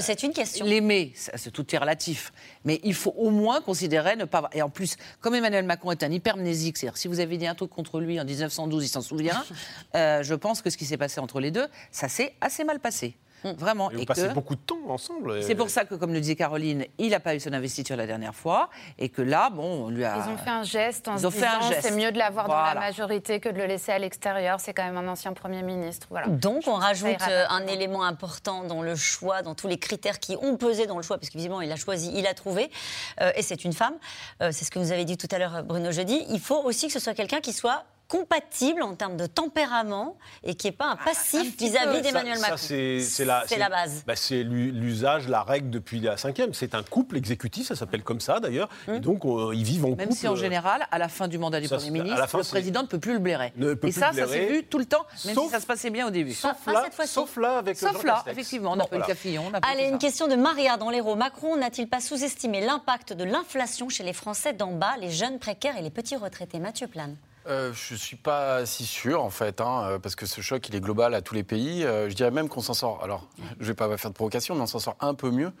c'est une question. L'aimer, tout est relatif. Mais il faut au moins considérer ne pas. avoir- Et en plus, comme Emmanuel Macron est un hypermnésique, c'est-à-dire si vous avez dit un truc contre lui en 1912, il s'en souvient. euh, je pense que ce qui s'est passé entre les deux, ça s'est assez mal passé, vraiment. Ils ont Et que- beaucoup de temps ensemble. et- C'est pour ça que, comme le disait Caroline, il n'a pas eu son investiture la dernière fois, et que là, bon, on lui a. Ils ont fait un geste en Ils se ont fait un disant geste. c'est mieux de l'avoir dans la majorité que de le laisser à l'extérieur. C'est quand même un ancien Premier ministre. Voilà. Donc on rajoute euh, un élément important dans le choix, dans tous les critères qui ont pesé dans le choix, parce qu'évidemment il a choisi, il a trouvé, euh, et c'est une femme. Euh, c'est ce que vous avez dit tout à l'heure, Bruno Jeudi. Il faut aussi que ce soit quelqu'un qui soit compatible en termes de tempérament et qui n'est pas un passif peu. vis-à-vis Ça- d'Emmanuel ça, Macron. c'est c'est la, C'est la base. bah, c'est l'u- l'usage, la règle depuis la cinquième. C'est un couple exécutif, ça s'appelle comme ça d'ailleurs. Et donc euh, ils vivent en Même couple. si en euh, général, à la fin du mandat du ça, Premier ministre, la fin, le président ne peut plus le blairer. Ne peut Et plus ça, ça s'est vu tout le temps, même Sauf- si ça se passait bien au début. Sauf là, cette fois-ci. sauf là avec Sauf Jean là, Castex. effectivement, on a Bon, pas eu le voilà. cafillon. on a pas Allez, une ça. question de Maria dans l'Hérault. Macron n'a-t-il pas sous-estimé l'impact de l'inflation chez les Français d'en bas, les jeunes précaires et les petits retraités? Mathieu Plane. Euh, je suis pas si sûr en fait, hein, euh, parce que ce choc il est global à tous les pays. Euh, je dirais même qu'on s'en sort. Alors, je vais pas faire de provocation, mais on s'en sort un peu mieux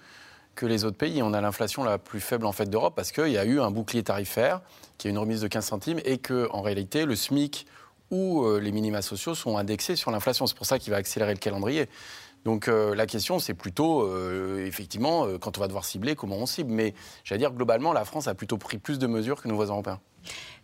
que les autres pays. On a l'inflation la plus faible en fait d'Europe parce qu'il y a eu un bouclier tarifaire qui est une remise de 15 centimes et que en réalité le SMIC ou les minima sociaux sont indexés sur l'inflation. C'est pour ça qu'il va accélérer le calendrier. Donc la question, c'est plutôt, effectivement, quand on va devoir cibler, comment on cible. Mais j'allais dire, globalement, la France a plutôt pris plus de mesures que nos voisins européens.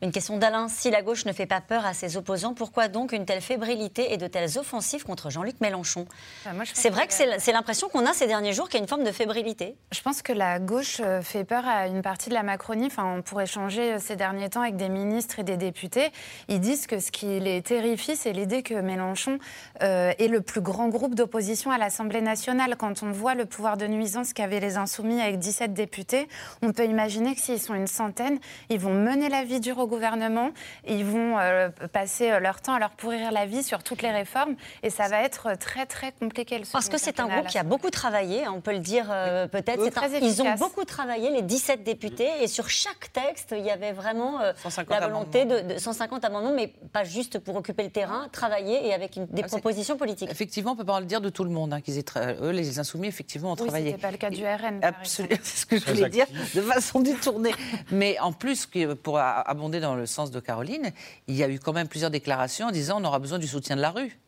Une question d'Alain. Si la gauche ne fait pas peur à ses opposants, pourquoi donc une telle fébrilité et de telles offensives contre Jean-Luc Mélenchon? Moi, pense C'est vrai que que- c'est c'est l'impression qu'on a ces derniers jours qu'il y a une forme de fébrilité. Je pense que la gauche euh, fait peur à une partie de la Macronie. Enfin, on pourrait changer euh, ces derniers temps avec des ministres et des députés. Ils disent que ce qui les terrifie, c'est l'idée que Mélenchon euh, est le plus grand groupe d'opposition à l'Assemblée nationale. Quand on voit le pouvoir de nuisance qu'avaient les Insoumis avec 17 députés, on peut imaginer que s'ils sont une centaine, ils vont mener la vie dure au gouvernement, ils vont euh, passer euh, leur temps à leur pourrir la vie sur toutes les réformes, et ça va être très très compliqué. Le Parce que c'est un groupe qui a beaucoup travaillé, on peut le dire euh, peut-être. Oui, Ils ont beaucoup travaillé, les 17 députés, et sur chaque texte, il y avait vraiment euh, 150 la volonté de, de 150 amendements, mais pas juste pour occuper le terrain, travailler et avec une- des Ah, propositions politiques. Effectivement, on peut pas le dire de tout le monde. hein, qu'ils aient tra- Eux, les insoumis, effectivement, ont Oui, travaillé. pas le cas du RN. Absolument, c'est ce que je voulais dire, de façon détournée. Mais en plus, pour abonder dans le sens de Caroline, il y a eu quand même plusieurs déclarations en disant on aura besoin du soutien de la rue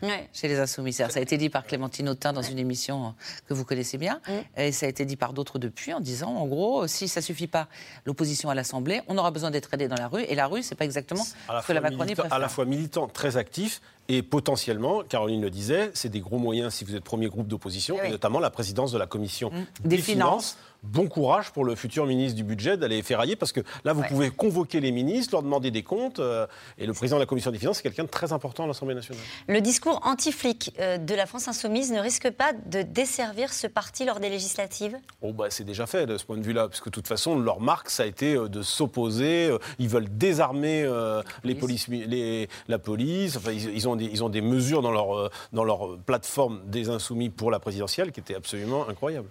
Ouais. chez les Insoumis. Ça a été dit par Clémentine Autain dans une émission que vous connaissez bien, Mm. et ça a été dit par d'autres depuis en disant, en gros, si ça suffit pas l'opposition à l'Assemblée, on aura besoin d'être aidé dans la rue, et la rue, c'est pas exactement ce que la Macronie préfère. à la fois militant, très actif, et potentiellement, Caroline le disait, c'est des gros moyens si vous êtes premier groupe d'opposition, Eh oui. et notamment la présidence de la commission Des finances. Bon courage pour le futur ministre du budget d'aller ferrailler, parce que là, vous Ouais. pouvez convoquer les ministres, leur demander des comptes, euh, et le président de la commission des finances, c'est quelqu'un de très important à l'Assemblée nationale. Le discours anti-flic euh, de la France insoumise ne risque pas de desservir ce parti lors des législatives? Oh bah, c'est déjà fait de ce point de vue-là, parce que de toute façon, leur marque, ça a été euh, de s'opposer. Ils veulent désarmer euh, les polices, les- la police. Enfin, ils, ils ont des, ils ont des mesures dans leur, dans leur plateforme des insoumis pour la présidentielle qui étaient absolument incroyables.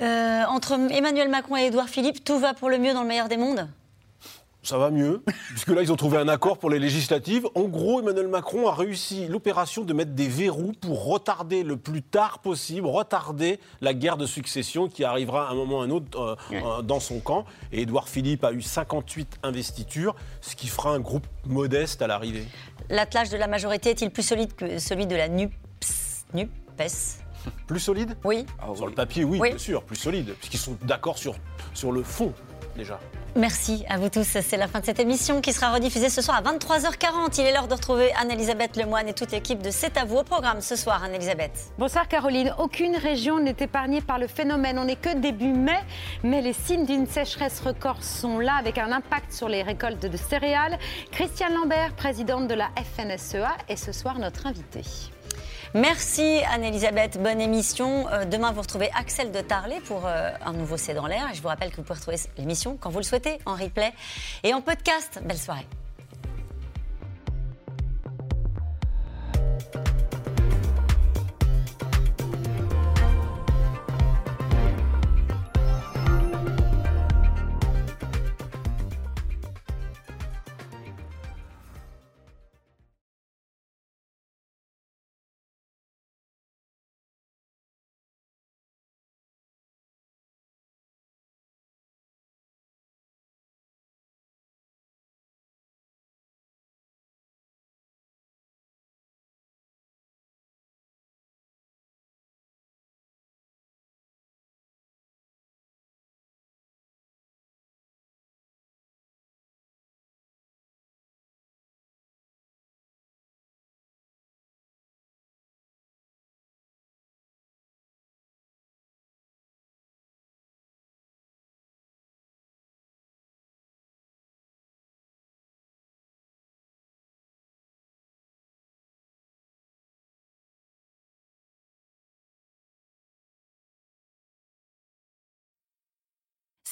Euh, Entre Emmanuel Macron et Édouard Philippe, tout va pour le mieux dans le meilleur des mondes? Ça va mieux, puisque là, ils ont trouvé un accord pour les législatives. En gros, Emmanuel Macron a réussi l'opération de mettre des verrous pour retarder le plus tard possible, retarder la guerre de succession qui arrivera à un moment ou à un autre euh, euh, dans son camp. Et Édouard Philippe a eu 58 investitures, ce qui fera un groupe modeste à l'arrivée. L'attelage de la majorité est-il plus solide que celui de la NUPS, NUPES Plus solide Oui. Sur le papier, oui, Oui. bien sûr, plus solide, puisqu'ils sont d'accord sur, sur le fond, déjà. Merci à vous tous. C'est la fin de cette émission qui sera rediffusée ce soir à 23h40. Il est l'heure de retrouver Anne-Elisabeth Lemoine et toute l'équipe de C'est à vous au programme ce soir, Anne-Elisabeth. Bonsoir Caroline. Aucune région n'est épargnée par le phénomène. On n'est que début mai, mais les signes d'une sécheresse record sont là avec un impact sur les récoltes de céréales. Christiane Lambert, présidente de la FNSEA, est ce soir notre invitée. Merci Anne-Elisabeth, bonne émission. Euh, demain, vous retrouvez Axel de Tarlet pour euh, un nouveau C'est dans l'air. Je vous rappelle que vous pouvez retrouver l'émission quand vous le souhaitez en replay et en podcast. Belle soirée.